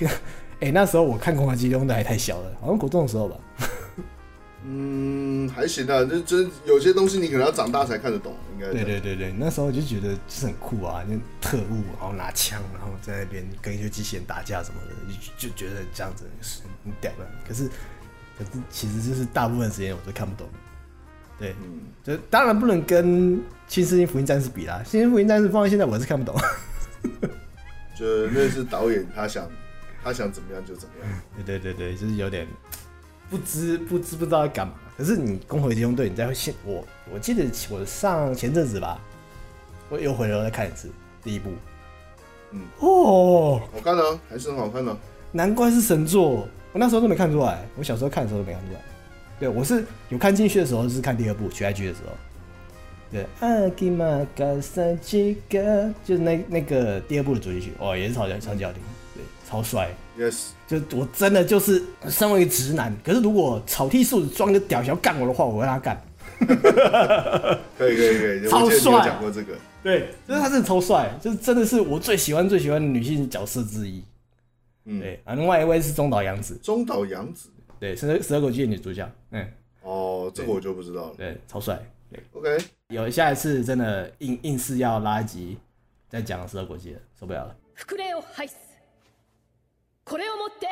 哎、欸，那时候我看《空华机动队》还太小了，好像国中的时候吧。嗯，<laughs> 还行啊，就真有些东西你可能要长大才看得懂，应该。对对对对，那时候我就觉得就是很酷啊，就特务，然后拿枪，然后在那边跟一些机器人打架什么的，就就觉得这样子是很屌的。可是，可是其实就是大部分时间我都看不懂。对，嗯，就当然不能跟《新世纪福音战士》比啦，《新世纪福音战士》放在现在我是看不懂。<laughs> 就那是导演他想他想怎么样就怎么样。对对对对，就是有点。<tsk> 不知不知不知道要干嘛，可是你《攻回机动队》，你再现我，我记得我上前阵子吧，我又回头再看一次第一部，嗯。哦，好看啊，还是很好看的，难怪是神作，我那时候都没看出来，我小时候看的时候都没看出来，对我是有看进去的时候是看第二部《取爱剧》的时候，对，阿基玛嘎三七嘎，就是那那个第二部的主题曲，哦，也是超级超级好听，对，超帅。Yes，就我真的就是身为一个直男，可是如果草剃树装个屌想要干我的话，我会让他干。可以可以可以，<laughs> 超帅。讲过这个，对，就是他真的超帅，就是真的是我最喜欢最喜欢的女性角色之一。嗯，对啊，另外一位是中岛洋子。中岛洋子，对，是十二国记的女主角。嗯，哦，这个我就不知道了。对，超帅。对，OK，有下一次真的硬硬是要拉一集再讲十二国记了，受不了了。これをもって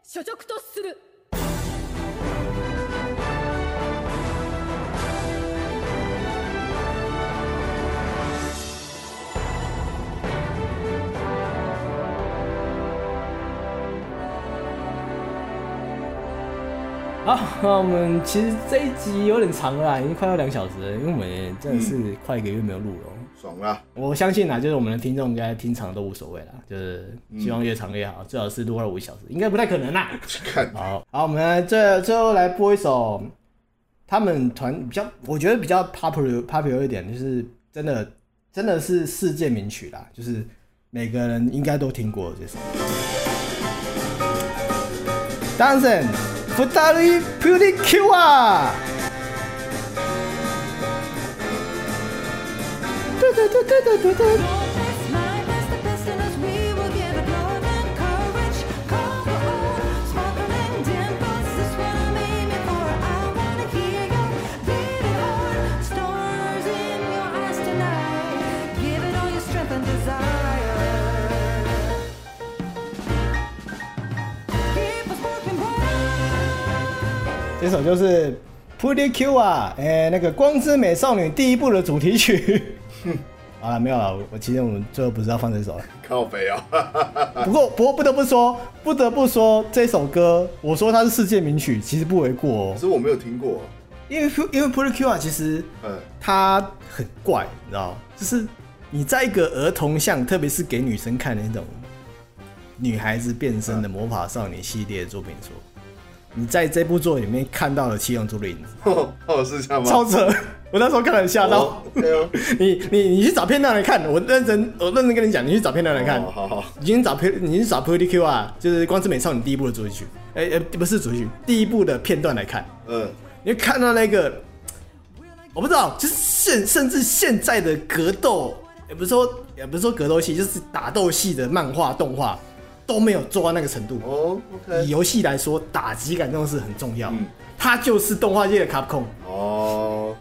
所属とする。<laughs> 好，那我们其实这一集有点长了，已经快要两小时了，因为我们真的是快一个月没有录了。爽啊！我相信啊，就是我们的听众应该听长都无所谓啦，就是希望越长越好，最好是录二五小时，应该不太可能啦。<laughs> 看，好，好，我们来最最后来播一首他们团比较，我觉得比较 popular popular 一点，就是真的真的是世界名曲啦，就是每个人应该都听过这首。Dancing，ふた这首就是《Pretty Cure》啊，哎，那个《光之美少女》第一部的主题曲。<laughs> 好了，没有了。我我其实我们最后不是要放这首了，<laughs> 靠北啊！<laughs> 不过不过不得不说，不得不说这首歌，我说它是世界名曲，其实不为过哦。可是我没有听过，因为因为 Pretty Cure 其实，嗯，它很怪，你知道就是你在一个儿童像，特别是给女生看的那种女孩子变身的魔法少女系列的作品说，你在这部作品里面看到了七龙珠的影子，<laughs> 哦，是这样吗？超扯！<laughs> 我那时候看了很吓到。<laughs> 你你你去找片段来看，我认真我认真跟你讲，你去找片段来看。好好。你去找片，你去找 Pretty Cure 啊，就是《光之美少女》第一部的主题曲。哎哎，不是主题曲，第一部的片段来看。嗯。你会看到那个，我不知道，就是现甚至现在的格斗，也不是说也不是说格斗戏，就是打斗戏的漫画动画。都没有做到那个程度哦。OK，以游戏来说，打击感这种事很重要。嗯，它就是动画界的卡普空。哦，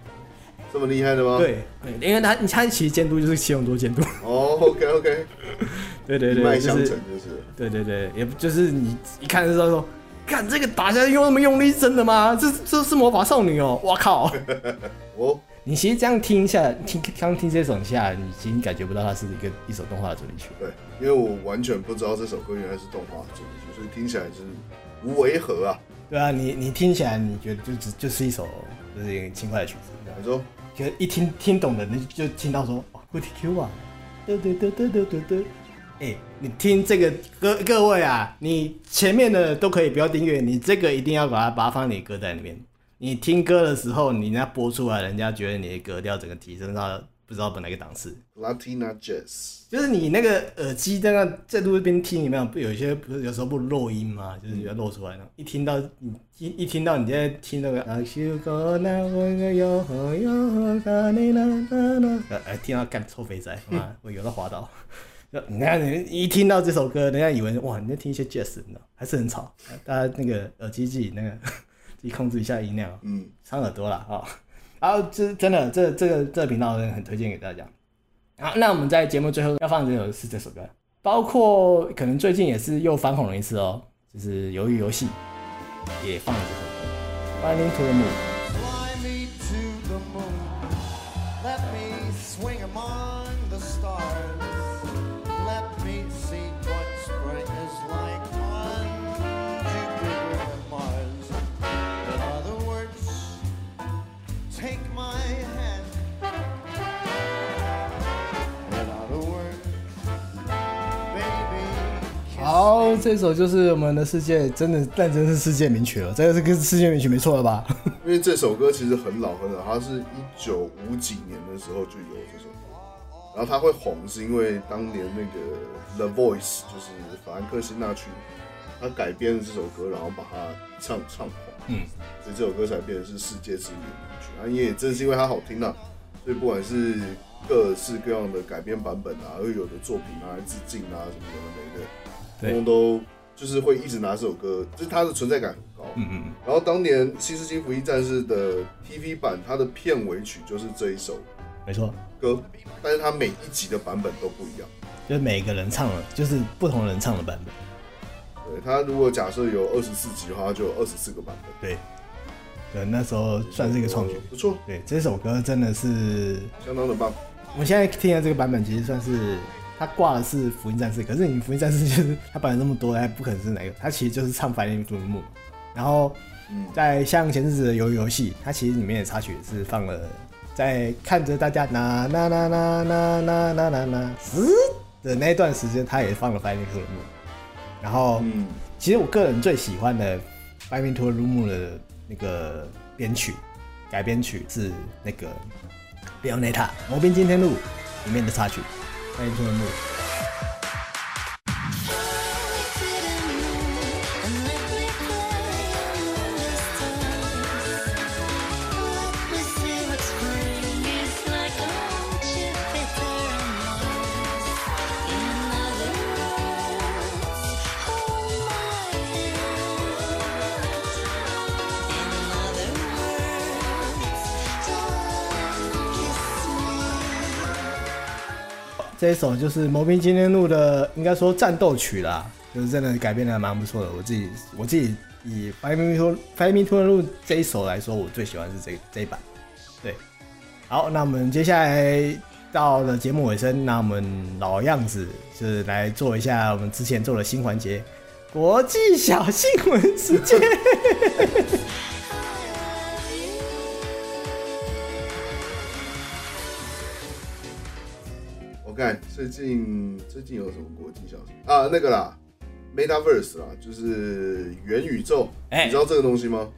这么厉害的吗？对，因为他他其实监督就是七龙珠监督。哦，OK OK，<laughs> 对对对，一脉相承就是。对对对，也就是你一看就知道说，看这个打下去用那么用力，真的吗？这这是魔法少女哦！我靠！<laughs> 哦。你其实这样听一下，听刚听这首下，你其实感觉不到它是一个一首动画的主题曲。对，因为我完全不知道这首歌原来是动画主题曲，所以听起来就是无违和啊。对啊，你你听起来你觉得就只就是一首就是一个轻快的曲子。你说，就一听听懂的你就听到说哇，Pretty Cure 啊，对对对对对对对。哎、欸，你听这个各各位啊，你前面的都可以不要订阅，你这个一定要把它把它放在你歌单里面。你听歌的时候，你那播出来，人家觉得你的格调整个提升到不知道本来个档次。Latina Jazz，就是你那个耳机在那在路边听，你没有不有一些不是有时候不漏音吗？就是要漏出来的。一听到你一一听到你在听那个，哎，听到干臭肥仔，妈，<laughs> 我有的滑倒。你看，你一听到这首歌，人家以为哇，你在听一些 jazz 呢，还是很吵。大家那个耳机自己那个自己控制一下音量，嗯，伤耳朵了啊。然后这真的，这这个这个频道很推荐给大家。好，那我们在节目最后要放的这首是这首歌，包括可能最近也是又翻红了一次哦，就是鱿鱼游戏也放了这首歌，Flying to the Moon。好，这首就是我们的世界，真的，但真是世界名曲了。这个是个世界名曲，没错了吧？<laughs> 因为这首歌其实很老很老，它是一九五几年的时候就有这首歌。然后它会红，是因为当年那个 The Voice 就是法兰克辛纳屈，他改编了这首歌，然后把它唱唱红。嗯，所以这首歌才变成是世界知名名曲。啊，也正是因为它好听啊，所以不管是各式各样的改编版本啊，又有的作品拿来致敬啊，什么的没的。通通都就是会一直拿这首歌，就是它的存在感很高。嗯嗯。然后当年《西斯汀福音战士》的 TV 版，它的片尾曲就是这一首，没错，歌。但是它每一集的版本都不一样，就是每个人唱了，就是不同人唱的版本。对，它如果假设有二十四集的话，就有二十四个版本。对，对，那时候算是一个创举，不错。对，这首歌真的是相当的棒。我们现在听的这个版本，其实算是。他挂的是福音战士，可是你福音战士就是他本来那么多，他不可能是哪个？他其实就是唱《Flying to the Moon》，然后在像前阵子的游游戏，他其实里面的插曲是放了在看着大家那那那那那那那那那嘶的那段时间，他也放了《Flying to the Moon》。然后，嗯其实我个人最喜欢的《Flying to the Moon》的那个编曲改编曲是那个《Bayonetta》《魔兵惊天录》里面的插曲。I'm doing this. 这一首就是《魔兵今天录》的，应该说战斗曲啦，就是真的改编的蛮不错的。我自己我自己以《Fly Me to Fly Me to the Moon》这一首来说，我最喜欢是这这一版。对，好，那我们接下来到了节目尾声，那我们老样子就是来做一下我们之前做的新环节——国际小新闻时间。看最近最近有什么国际消息啊？那个啦，Metaverse 啦，就是元宇宙。哎、欸，你知道这个东西吗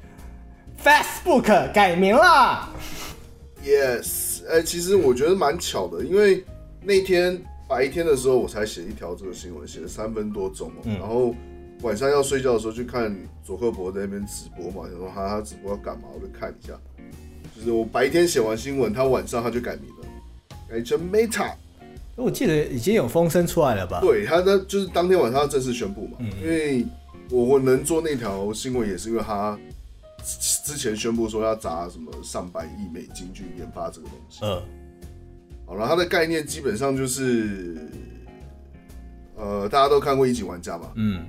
？Facebook 改名了。Yes，哎、欸，其实我觉得蛮巧的，因为那天白天的时候我才写一条这个新闻，写了三分多钟、喔嗯、然后晚上要睡觉的时候去看佐克伯在那边直播嘛，想说他他直播要干嘛，我就看一下。就是我白天写完新闻，他晚上他就改名了，改成 Meta。我记得已经有风声出来了吧？对，他的就是当天晚上要正式宣布嘛。嗯，因为我我能做那条新闻，也是因为他之前宣布说要砸什么上百亿美金去研发这个东西。嗯，好了，它的概念基本上就是，呃，大家都看过一级玩家嘛。嗯，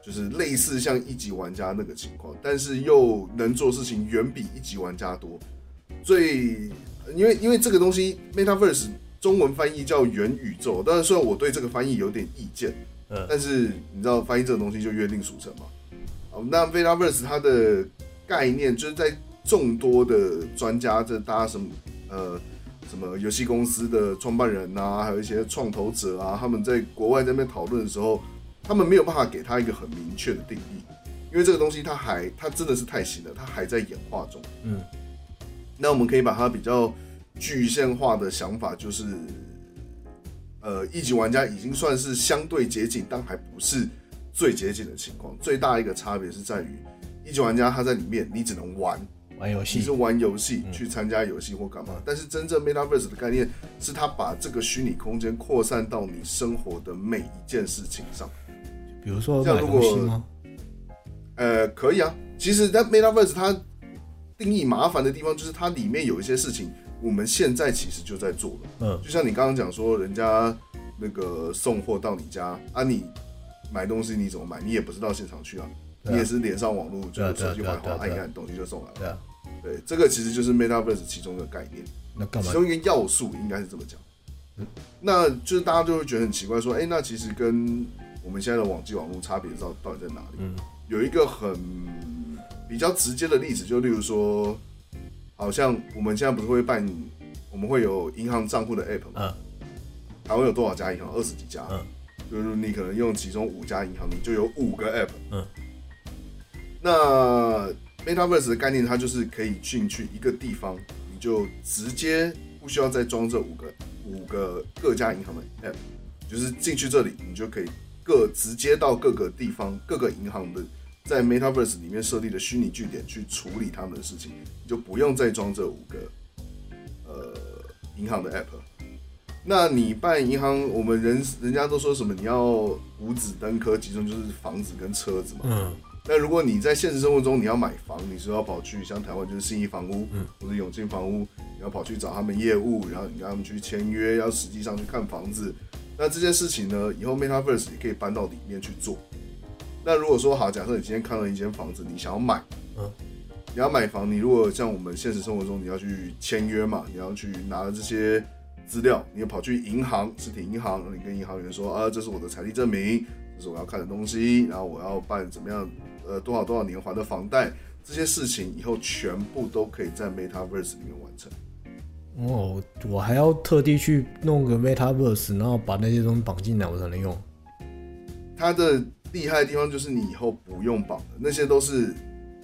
就是类似像一级玩家那个情况，但是又能做事情远比一级玩家多。最因为因为这个东西 Metaverse。中文翻译叫元宇宙，当然虽然我对这个翻译有点意见，嗯，但是你知道翻译这个东西就约定俗成嘛。好，那 Metaverse 它的概念就是在众多的专家，这大家什么呃什么游戏公司的创办人啊，还有一些创投者啊，他们在国外在那边讨论的时候，他们没有办法给他一个很明确的定义，因为这个东西它还它真的是太新了，它还在演化中。嗯，那我们可以把它比较具象化的想法，就是，呃，一级玩家已经算是相对接近，但还不是最接近的情况。最大一个差别是在于，一级玩家他在里面，你只能玩。玩游戏，你是玩游戏去参加游戏或干嘛？嗯、但是真正 Metaverse 的概念是，它把这个虚拟空间扩散到你生活的每一件事情上。比如说买东西吗？呃，可以啊。其实，在 Metaverse 它定义麻烦的地方，就是它里面有一些事情，我们现在其实就在做了。嗯，就像你刚刚讲说，人家那个送货到你家啊，你买东西你怎么买？你也不是到现场去啊，啊你也是连上网络，就手机滑滑按一按，东西就送来了。对这个其实就是 Metaverse 其中的概念，那干嘛？其中一个要素应该是这么讲。嗯，那就是大家就会觉得很奇怪，说，哎，那其实跟我们现在的网际网络差别到到底在哪里？嗯，有一个很比较直接的例子，就例如说，好像我们现在不是会办，我们会有银行账户的 App 吗？嗯，台湾有多少家银行？二十几家。嗯，就是你可能用其中五家银行，你就有五个 App。嗯，那。Metaverse 的概念，它就是可以进去一个地方，你就直接不需要再装这五个五个各家银行的 App，就是进去这里，你就可以各直接到各个地方各个银行的在 Metaverse 里面设立的虚拟据点去处理他们的事情，你就不用再装这五个呃银行的 App。那你办银行，我们人人家都说什么？你要五子登科，其中就是房子跟车子嘛。嗯。那如果你在现实生活中你要买房，你是要跑去像台湾就是信义房屋，嗯，或者永庆房屋，你要跑去找他们业务，然后你跟他们去签约，要实际上去看房子。那这件事情呢，以后 Metaverse 也可以搬到里面去做。那如果说好，假设你今天看了一间房子，你想要买，嗯，你要买房，你如果像我们现实生活中你要去签约嘛，你要去拿了这些资料，你要跑去银行，实体银行，你跟银行员说啊，这是我的财力证明，这是我要看的东西，然后我要办怎么样？呃，多少多少年还的房贷，这些事情以后全部都可以在 Metaverse 里面完成。哦，我还要特地去弄个 Metaverse，然后把那些东西绑进来，我才能用。它的厉害的地方就是你以后不用绑了，那些都是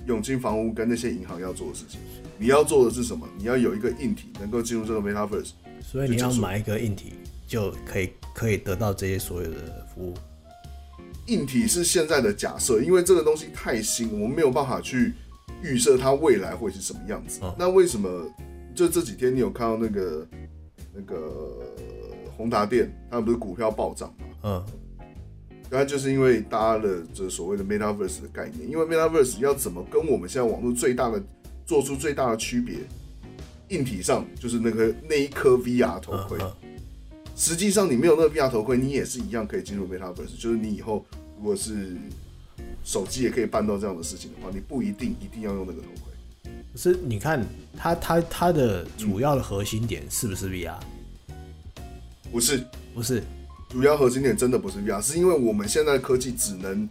永进房屋跟那些银行要做的事情。你要做的是什么？你要有一个硬体能够进入这个 Metaverse，所以你要买一个硬体就可以可以得到这些所有的服务。硬体是现在的假设，因为这个东西太新，我们没有办法去预设它未来会是什么样子。哦、那为什么就这几天你有看到那个那个宏达电，它不是股票暴涨吗？嗯，那就是因为搭了这所谓的 Metaverse 的概念，因为 Metaverse 要怎么跟我们现在网络最大的做出最大的区别？硬体上就是那个那一颗 VR 头盔。实际上，你没有那个 VR 头盔，你也是一样可以进入 Metaverse。就是你以后如果是手机也可以办到这样的事情的话，你不一定一定要用那个头盔。可是你看，它它它的主要的核心点是不是 VR？不是，不是，主要核心点真的不是 VR，是因为我们现在的科技只能，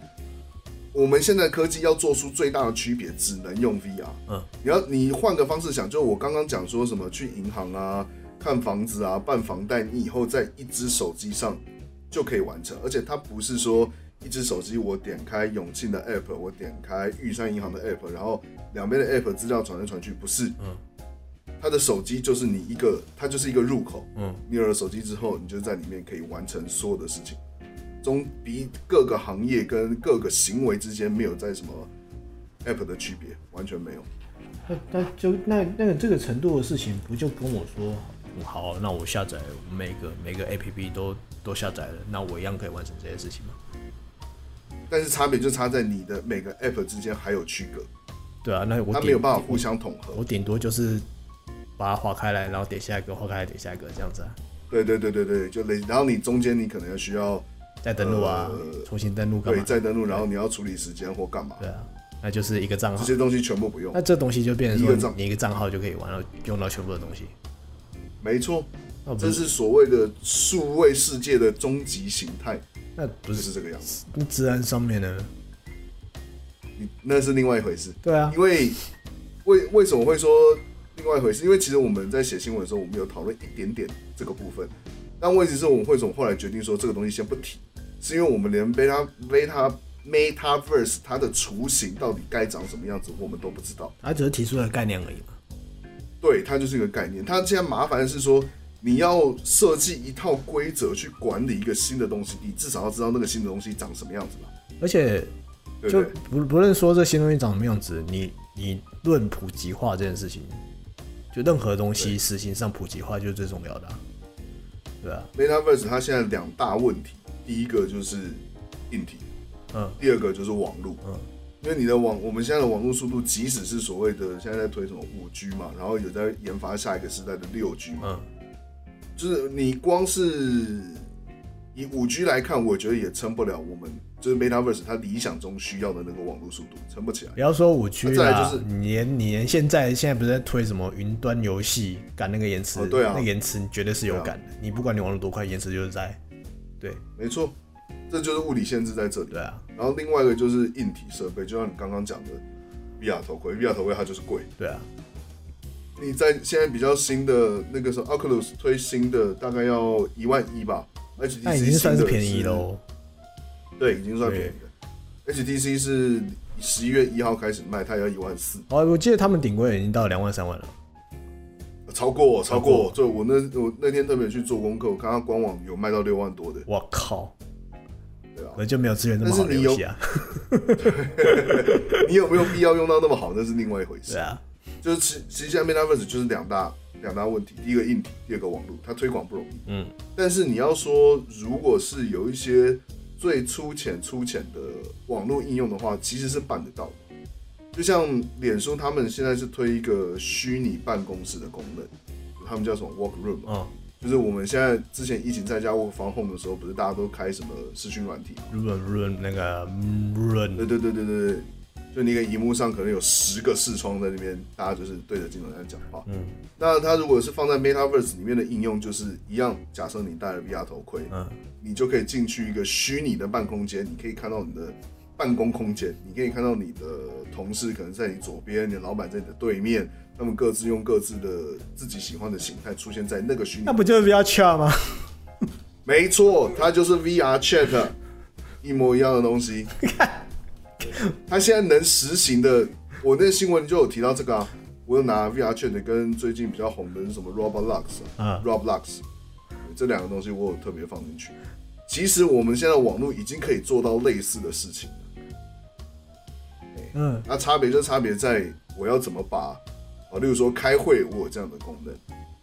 我们现在科技要做出最大的区别，只能用 VR。嗯，你要你换个方式想，就我刚刚讲说什么去银行啊。看房子啊，办房贷，你以后在一只手机上就可以完成，而且它不是说一只手机我点开永庆的 app，我点开玉山银行的 app，然后两边的 app 资料传来传去，不是，嗯，它的手机就是你一个，它就是一个入口，嗯，你有了手机之后，你就在里面可以完成所有的事情，中比各个行业跟各个行为之间没有在什么 app 的区别，完全没有。那那就那那个这个程度的事情，不就跟我说？好，那我下载每个每个 APP 都都下载了，那我一样可以完成这些事情吗？但是差别就差在你的每个 App 之间还有区隔。对啊，那我它没有办法互相统合。我顶多就是把它划开来，然后点下一个，划开来点下一个这样子啊。对对对对对，就类，然后你中间你可能要需要再登录啊，呃、重新登录干嘛？对，再登录，然后你要处理时间或干嘛？对啊，那就是一个账号，这些东西全部不用。那这东西就变成说，你一个账号就可以玩了，用到全部的东西。没错，这是所谓的数位世界的终极形态。那不是，是这个样子。那治安上面呢？你那是另外一回事。对啊，因为为为什么会说另外一回事？因为其实我们在写新闻的时候，我们有讨论一点点这个部分。但问题是，我们汇总后来决定说这个东西先不提？是因为我们连 beta beta Metaverse 它的雏形到底该长什么样子，我们都不知道。它只是提出了概念而已嘛。对，它就是一个概念。它现在麻烦的是说，你要设计一套规则去管理一个新的东西，你至少要知道那个新的东西长什么样子吧。而且，就不不论说这新东西长什么样子，你你论普及化这件事情，就任何东西实行上普及化就是最重要的啊。对啊，Metaverse 它现在两大问题，第一个就是硬体，嗯，第二个就是网络，嗯。因为你的网，我们现在的网络速度，即使是所谓的现在在推什么五 G 嘛，然后有在研发下一个时代的六 G 嘛，嗯，就是你光是以五 G 来看，我觉得也撑不了我们就是 Metaverse 它理想中需要的那个网络速度，撑不起来。不要说五 G 再来就是你连你连现在现在不是在推什么云端游戏赶那个延迟，对啊，那延迟你绝对是有赶的，啊、你不管你网络多快，延迟就是在，对，没错。这就是物理限制在这里。对啊，然后另外一个就是硬体设备，就像你刚刚讲的，VR 头盔，VR 头盔它就是贵。对啊，你在现在比较新的那个时候，Oculus 推新的大概要一万一吧那已经算是便宜喽。对，已经算便宜的。HTC 是十一月一号开始卖，它要一万四。哦，我记得他们顶规已经到两万三万了。超过，超过。就我那我那天特别去做功课，我看它官网有卖到六万多的。我靠！我就没有资源那么好的游戏啊！<laughs> 你有没有必要用到那么好？那是另外一回事。对啊，就是其其实现在 Metaverse 就是两大两大问题，第一个硬体，第二个网络，它推广不容易。嗯，但是你要说，如果是有一些最粗浅粗浅的网络应用的话，其实是办得到的。就像脸书他们现在是推一个虚拟办公室的功能，他们叫什么 Work Room 嗯。就是我们现在之前疫情在家 work from home 的时候，不是大家都开什么视讯软体吗？Run 那个 Run，对对对对对，就那个荧幕上可能有十个视窗在那边，大家就是对着镜头在讲话。嗯，那它如果是放在 Metaverse 里面的应用，就是一样。假设你戴了 VR 头盔，嗯，你就可以进去一个虚拟的办公间，你可以看到你的办公空间，你可以看到你的同事可能在你左边，你的老板在你的对面。他们各自用各自的自己喜欢的形态出现在那个虚拟，那不就是 VR Chat 吗？没错，它就是 VR Chat，一模一样的东西。<laughs> <laughs> 它现在能实行的，我那新闻就有提到这个啊。我有拿 VR Chat 跟最近比较红的是什么 Roblox 啊，Roblox 这两个东西我有特别放进去。其实我们现在网络已经可以做到类似的事情了。嗯，那差别就差别在我要怎么把。啊，例如说开会，我有这样的功能，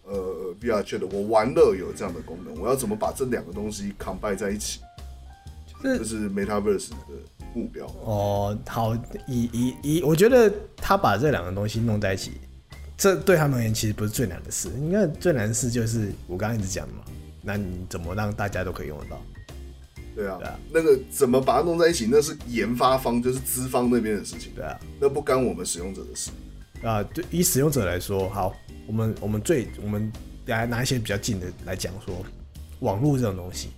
呃，VR Chat 我玩乐有这样的功能，我要怎么把这两个东西 combine 在一起？就是 Metaverse 的目标。哦，好，以以以，我觉得他把这两个东西弄在一起，这对他们而言其实不是最难的事。应该最难的事就是我刚刚一直讲的嘛，那你怎么让大家都可以用得到？对啊，对啊，那个怎么把它弄在一起，那是研发方，就是资方那边的事情。对啊，那不干我们使用者的事。啊，对，以使用者来说，好，我们我们最我们来拿一些比较近的来讲说，网络这种东西，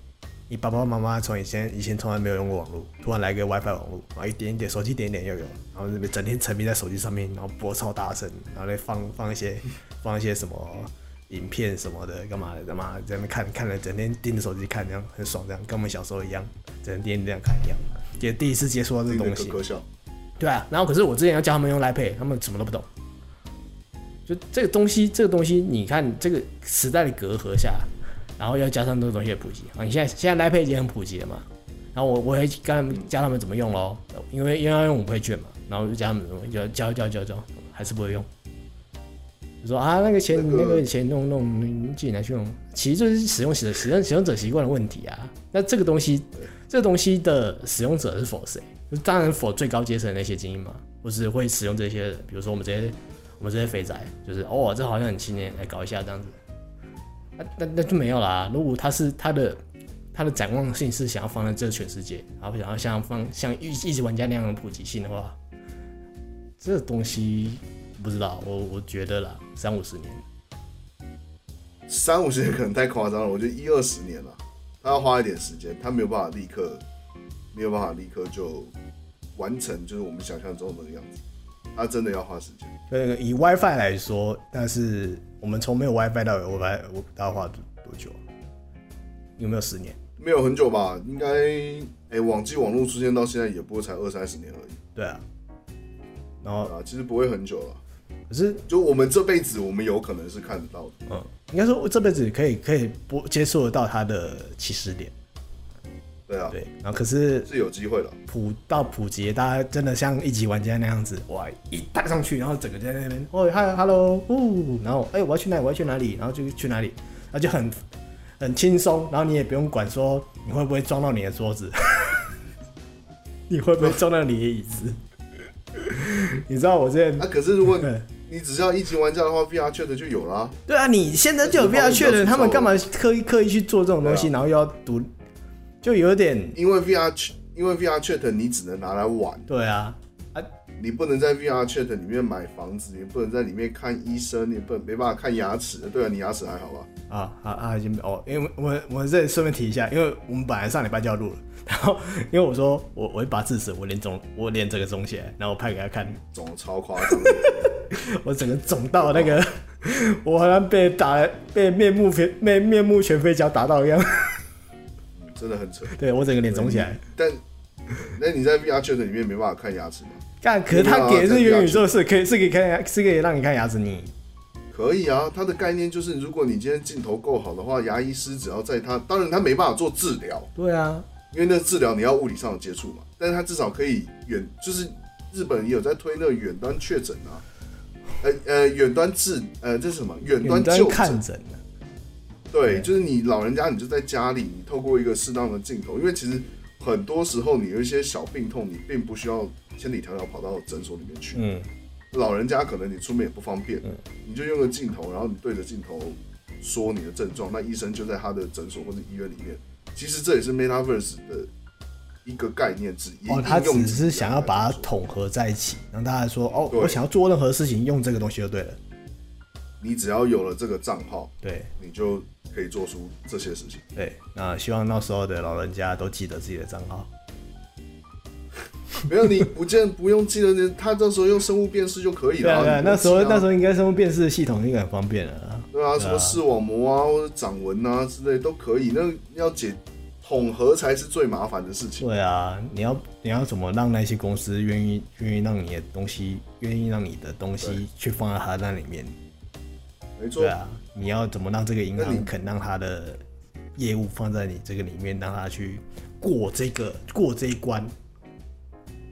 你爸爸妈妈从以前以前从来没有用过网络，突然来个 WiFi 网络，然后一点一点手机点一点又有，然后那边整天沉迷在手机上面，然后播超大声，然后来 <laughs> 放放一些放一些什么影片什么的，干嘛的干嘛在那边看看了，整天盯着手机看，这样很爽，这样跟我们小时候一样，整天这样看一样，也第一次接触到这个东西。对啊，然后可是我之前要教他们用 Line Pay，他们什么都不懂。就这个东西，这个东西，你看这个时代的隔阂下，然后要加上这个东西的普及啊，你现在现在 Line Pay 已经很普及了嘛。然后我我会跟他们教他们怎么用喽，因为因为要用五倍券嘛，然后就教他们怎么教教教教教，还是不会用。就说啊，那个钱那个钱弄弄，你自己拿去用，其实就是使用使使用使用者习惯的问题啊。那这个东西，这个东西的使用者是否谁？当然，否最高阶层的那些精英嘛，或是会使用这些，比如说我们这些，我们这些肥宅，就是哦，这好像很青年，来搞一下这样子，那那那就没有啦。如果他是他的他的展望性是想要放在这个全世界，然后想要像放像一一直玩家那样的普及性的话，这东西不知道，我我觉得啦，三五十年，三五十年可能太夸张了，我觉得一二十年了，他要花一点时间，他没有办法立刻。没有办法立刻就完成，就是我们想象中的那个样子，他真的要花时间。那个，以 WiFi 来说，但是我们从没有 WiFi 到有 WiFi，我大概花多多久？有没有十年？没有很久吧？应该，哎、欸，网际网络出现到现在也不过才二三十年而已。对啊。然后啊，其实不会很久了。可是，就我们这辈子，我们有可能是看得到的。嗯，应该说，我这辈子可以可以不接受得到它的起始点。对啊，对。然后可是是有机会了。普到普及，大家真的像一级玩家那样子，哇，一带上去，然后整个在那边，哦，嗨，hello，呜，然后，哎、欸，我要去哪里？我要去哪里？然后就去哪里？那就很很轻松，然后你也不用管说你会不会撞到你的桌子，<laughs> 你会不会撞到你的椅子？<laughs> 你知道我这……啊，可是如果你只是要一级玩家的话，VR Chat 就有了。对啊，你现在就有 VR Chat，他们干嘛刻意刻意去做这种东西，然后又要读，就有点……因为 VR，因为 VR Chat 你只能拿来玩。对啊，啊，你不能在 VR Chat 里面买房子，你不能在里面看医生，你不能没办法看牙齿。对啊，你牙齿还好吧？啊啊啊！已经哦，因为我我这里顺便提一下，因为我们本来上礼拜就要录了。<laughs> 然后，因为我说我我一拔智齿，我脸肿，我脸这个肿起来，然后我拍给他看，肿超夸张，<laughs> 我整个肿到那个，<laughs> 我好像被打被面目全面面目全非脚打到一样，嗯，真的很扯。对我整个脸肿起来，但 <laughs> 那你在 VR Chat 里面没办法看牙齿吗？干，可是他给的是元宇宙，是可以是可以看，是可以让你看牙齿，你可以啊。他的概念就是，如果你今天镜头够好的话，牙医师只要在他，当然他没办法做治疗，对啊。因为那个治疗你要物理上的接触嘛，但是他至少可以远，就是日本也有在推那个远端确诊啊，呃呃远端治，呃这是什么远端就看诊啊？对，就是你老人家你就在家里，你透过一个适当的镜头，因为其实很多时候你有一些小病痛，你并不需要千里迢迢跑到诊所里面去。嗯，老人家可能你出门也不方便，嗯，你就用个镜头，然后你对着镜头说你的症状，那医生就在他的诊所或者医院里面。其实这也是 Metaverse 的一个概念之一。哦，他只是想要把它统合在一起，让大家说：“哦，我想要做任何事情，用这个东西就对了。”你只要有了这个账号，对，你就可以做出这些事情。对，那希望那时候的老人家都记得自己的账号。<laughs> 没有，你不见不用记得，他到时候用生物辨识就可以了。对对，那时候那时候应该生物辨识系统应该很方便了。对啊，什么视网膜啊，或者掌纹啊之类都可以。那要解统合才是最麻烦的事情。对啊，你要你要怎么让那些公司愿意愿意让你的东西，愿意让你的东西去放在他那里面？没错。对啊，你要怎么让这个银行肯让他的业务放在你这个里面，让他去过这个过这一关？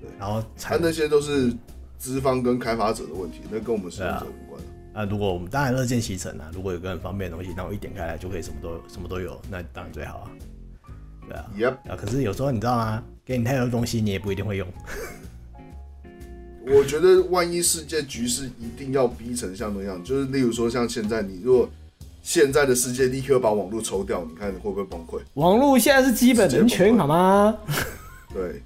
对，然后才那些都是资方跟开发者的问题，那跟我们使用者无关。啊，如果我们当然乐见其成啊，如果有个很方便的东西，那我一点开来就可以什么都什么都有，那当然最好啊。对啊.啊，可是有时候你知道吗？给你太多东西，你也不一定会用。我觉得万一世界局势一定要逼成像那样，就是例如说像现在，你如果现在的世界立刻把网络抽掉，你看你会不会崩溃？网络现在是基本人权，好吗？对，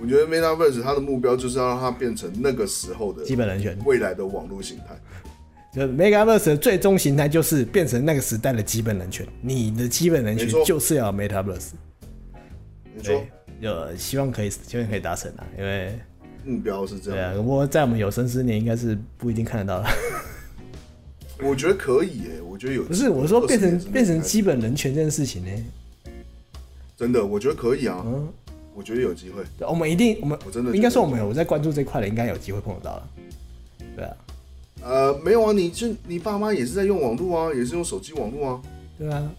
我觉得 Metaverse 它的目标就是要让它变成那个时候的基本人权，未来的网络形态。就 Metaverse 的最终形态就是变成那个时代的基本人权，你的基本人权就是要 Metaverse。没错，就希望可以，希望可以达成啊，因为目标是这样。对啊，不过在我们有生之年应该是不一定看得到了。我觉得可以耶，我觉得有。不是我说变成变成基本人权这件事情呢？真的，我觉得可以啊。嗯，我觉得有机会。我们一定，我们我真的应该说我们有我在关注这块的，应该有机会碰得到了。对啊。呃，没有啊，你就你爸妈也是在用网络啊，也是用手机网络啊。对啊，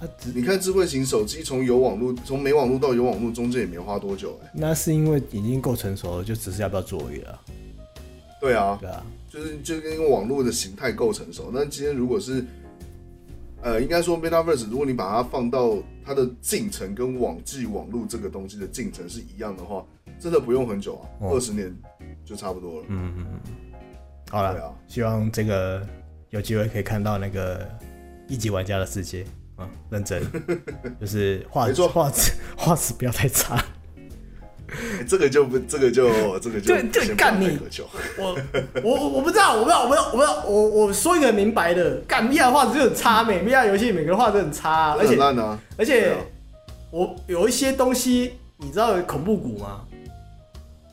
啊，你看智慧型手机从有网络，从没网络到有网络中间也没花多久哎、欸。那是因为已经够成熟了，就只是要不要做而已了。对啊，对啊，就是就跟网络的形态够成熟。那今天如果是，呃，应该说 Metaverse，如果你把它放到它的进程跟网际网络这个东西的进程是一样的话，真的不用很久啊，二十、哦、年就差不多了。嗯嗯嗯。好了，啊、希望这个有机会可以看到那个一级玩家的世界啊，认真，<laughs> 就是画质画质 <laughs> 画质不要太差。欸、这个就不，这个就这个就对对干你，我我我不知道，我不知道，我不知道，我不知道，我我说一个明白的，干 VR 画质就很差，美 VR 游戏每个画质很差，啊，而且而且我有一些东西，你知道有恐怖谷吗？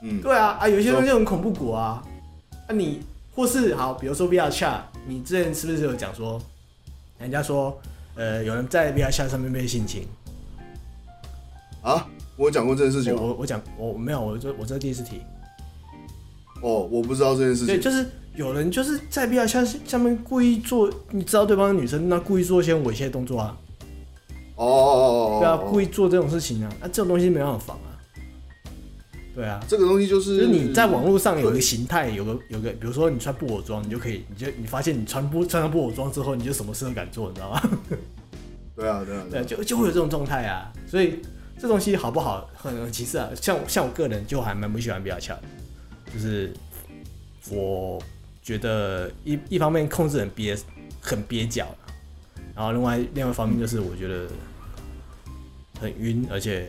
嗯，对啊啊，有一些东西很恐怖谷啊，那，啊、你。或是好，比如说 VR Chat，你之前是不是有讲说，人家说，呃，有人在 VR Chat 上面被性侵，啊，我讲过这件事情吗？我我讲我没有，我这我这第一次提。哦，我不知道这件事情。对，就是有人就是在 VR 下下面故意做，你知道对方是女生，那故意做一些猥亵动作啊。哦哦哦哦。对啊，故意做这种事情啊，那、啊、这种东西没办法防啊。对啊，这个东西就是，就是你在网络上有个形态，有个有个，比如说你穿布偶装，你就可以，你就你发现你穿布穿上布偶装之后，你就什么事都敢做，你知道吗？对啊，对啊，对啊，就就会有这种状态啊。所以这东西好不好很其次啊。像像我个人就还蛮不喜欢 VR Chat。就是我觉得一一方面控制很憋很憋脚，然后另外另外一方面就是我觉得很晕，而且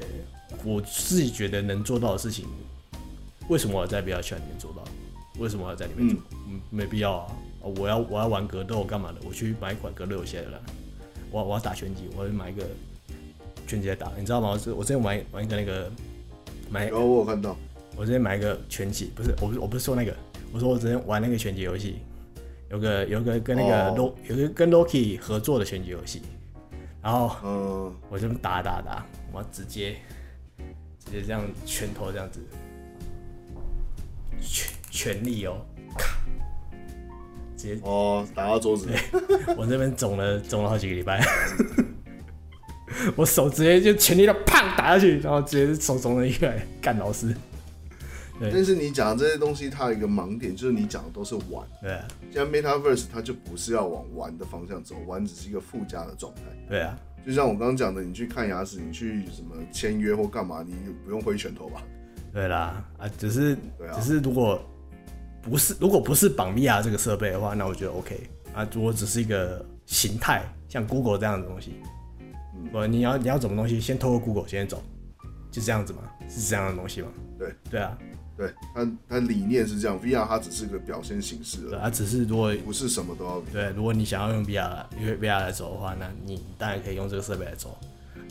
我自己觉得能做到的事情，为什么我要在 VR Chat 里面做到？为什么我要在里面做？嗯，没必要啊！我要我要玩格斗干嘛的？我去买一款格斗游戏来了。我我要打拳击，我要买一个拳击来打，你知道吗？我我之前玩玩一个那个买，哦，我有看到。我之前买一个拳击，不是我，我不是说那个，我说我之前玩那个拳击游戏，有个有个跟那个 Lo 有个跟 Loki 合作的拳击游戏，然后嗯，我就打打打，我直接直接这样拳头这样子，全全力哦，咔，直接哦打到桌子，我这边肿了肿了好几个礼拜，<laughs> 我手直接就全力的砰打下去，然后直接手肿了一个干老师。但是你讲的这些东西，它有一个盲点，就是你讲的都是玩。对啊。像 Metaverse，它就不是要往玩的方向走，玩只是一个附加的状态。对啊。就像我刚刚讲的，你去看牙齿，你去什么签约或干嘛，你不用挥拳头吧？对啦，啊，只是，对啊，只是如果不是如果不是绑 VR 这个设备的话，那我觉得 OK。啊，如果只是一个形态，像 Google 这样的东西，嗯，不，你要你要什么东西，先透过 Google 先走，就这样子嘛，是这样的东西嘛？对，对啊。对它它理念是这样，VR 它只是个表现形式而已，它只是如果不是什么都要。对，如果你想要用 VR 因为 VR 来走的话，那你当然可以用这个设备来走。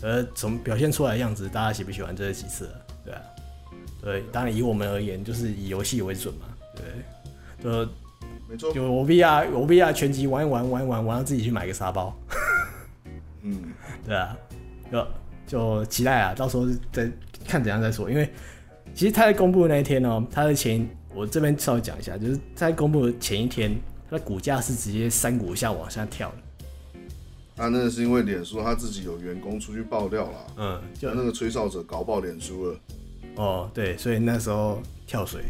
而从表现出来的样子，大家喜不喜欢这是其次了，对啊。对，当然以我们而言，就是以游戏为准嘛，对。就没错。就我 VR，我 VR 全集玩一玩，玩一玩，玩到自己去买个沙包。嗯，<laughs> 对啊，就就期待啊，到时候再看怎样再说，因为。其实他在公布的那一天哦，他的前我这边稍微讲一下，就是在公布的前一天，他的股价是直接三股下往下跳的。啊，那是因为脸书他自己有员工出去爆料了，嗯，就那个吹哨者搞爆脸书了。哦，对，所以那时候跳水，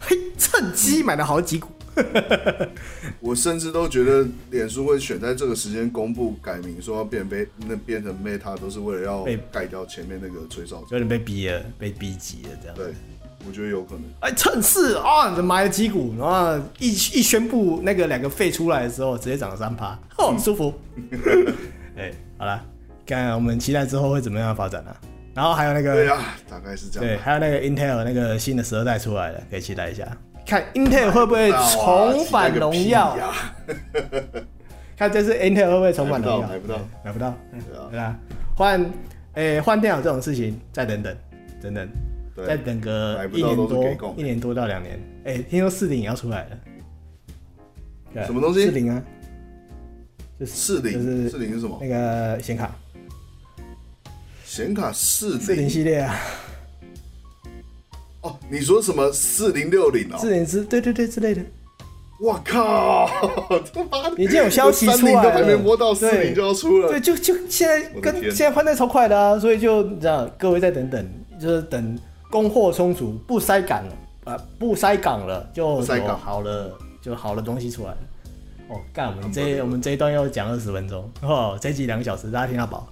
嘿，趁机买了好几股。<laughs> 我甚至都觉得脸书会选在这个时间公布改名，说要变被那变成 Meta，都是为了要盖掉前面那个吹哨者，有点被逼了，被逼急了这样。对，我觉得有可能。哎，趁势啊，买了几股，然后一一宣布那个两个废出来的时候，直接涨了三趴，<laughs> 哦，舒服。<laughs> 哎，好了，看看我们期待之后会怎么样发展啊？然后还有那个，对啊，大概是这样。对，还有那个 Intel 那个新的十二代出来了，可以期待一下。看 Intel 会不会重返荣耀？看这次 Intel 会不会重返荣耀？买不到，买不到。对啊，换诶换电脑这种事情，再等等，等等，再等个一年多，一年多到两年。哎，听说四零也要出来了。什么东西？四零啊？就四零，就是四零是什么？那个显卡。显卡四四零系列啊。哦，你说什么四零六零哦？四零四，对对对之类的。我靠，他妈的！已经有消息出来了，都还没摸到四零就要出了。对，就就现在跟现在换代超快的啊，所以就这样，各位再等等，就是等供货充足，不塞港了啊，不塞港了，就塞好了，就好的东西出来了。哦，干，我们这我们这一段要讲二十分钟哦，这集两个小时，大家听到饱。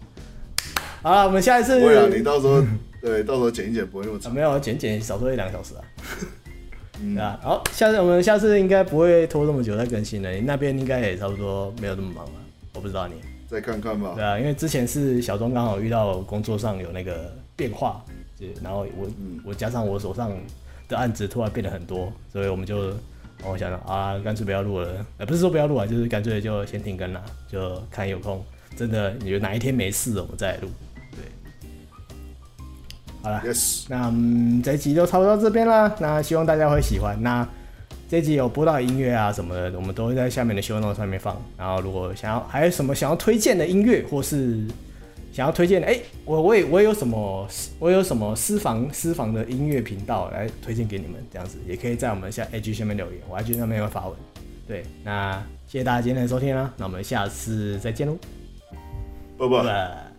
好了，我们下一次。对啊，你到时候。对，到时候剪一剪不会那么长。没有剪剪少说一两个小时啊。<laughs> 嗯啊，好，下次我们下次应该不会拖这么久再更新了。你那边应该也差不多没有那么忙了，我不知道你。再看看吧。对啊，因为之前是小钟刚好遇到工作上有那个变化，对然后我、嗯、我加上我手上的案子突然变得很多，所以我们就我想想啊，干脆不要录了。呃，不是说不要录啊，就是干脆就先停更了，就看有空，真的你觉得哪一天没事了，我们再来录。好了，Yes. 那嗯，这一集就差不多到这边啦。那希望大家会喜欢。那这一集有播到音乐啊什么的，我们都会在下面的 show note 上面放。然后如果想要还有什么想要推荐的音乐，或是想要推荐的，哎、欸，我我也我也有什么我有什么私房私房的音乐频道来推荐给你们，这样子也可以在我们下 IG 下面留言，我 IG 上面会发文。对，那谢谢大家今天的收听啦，那我们下次再见喽，拜拜。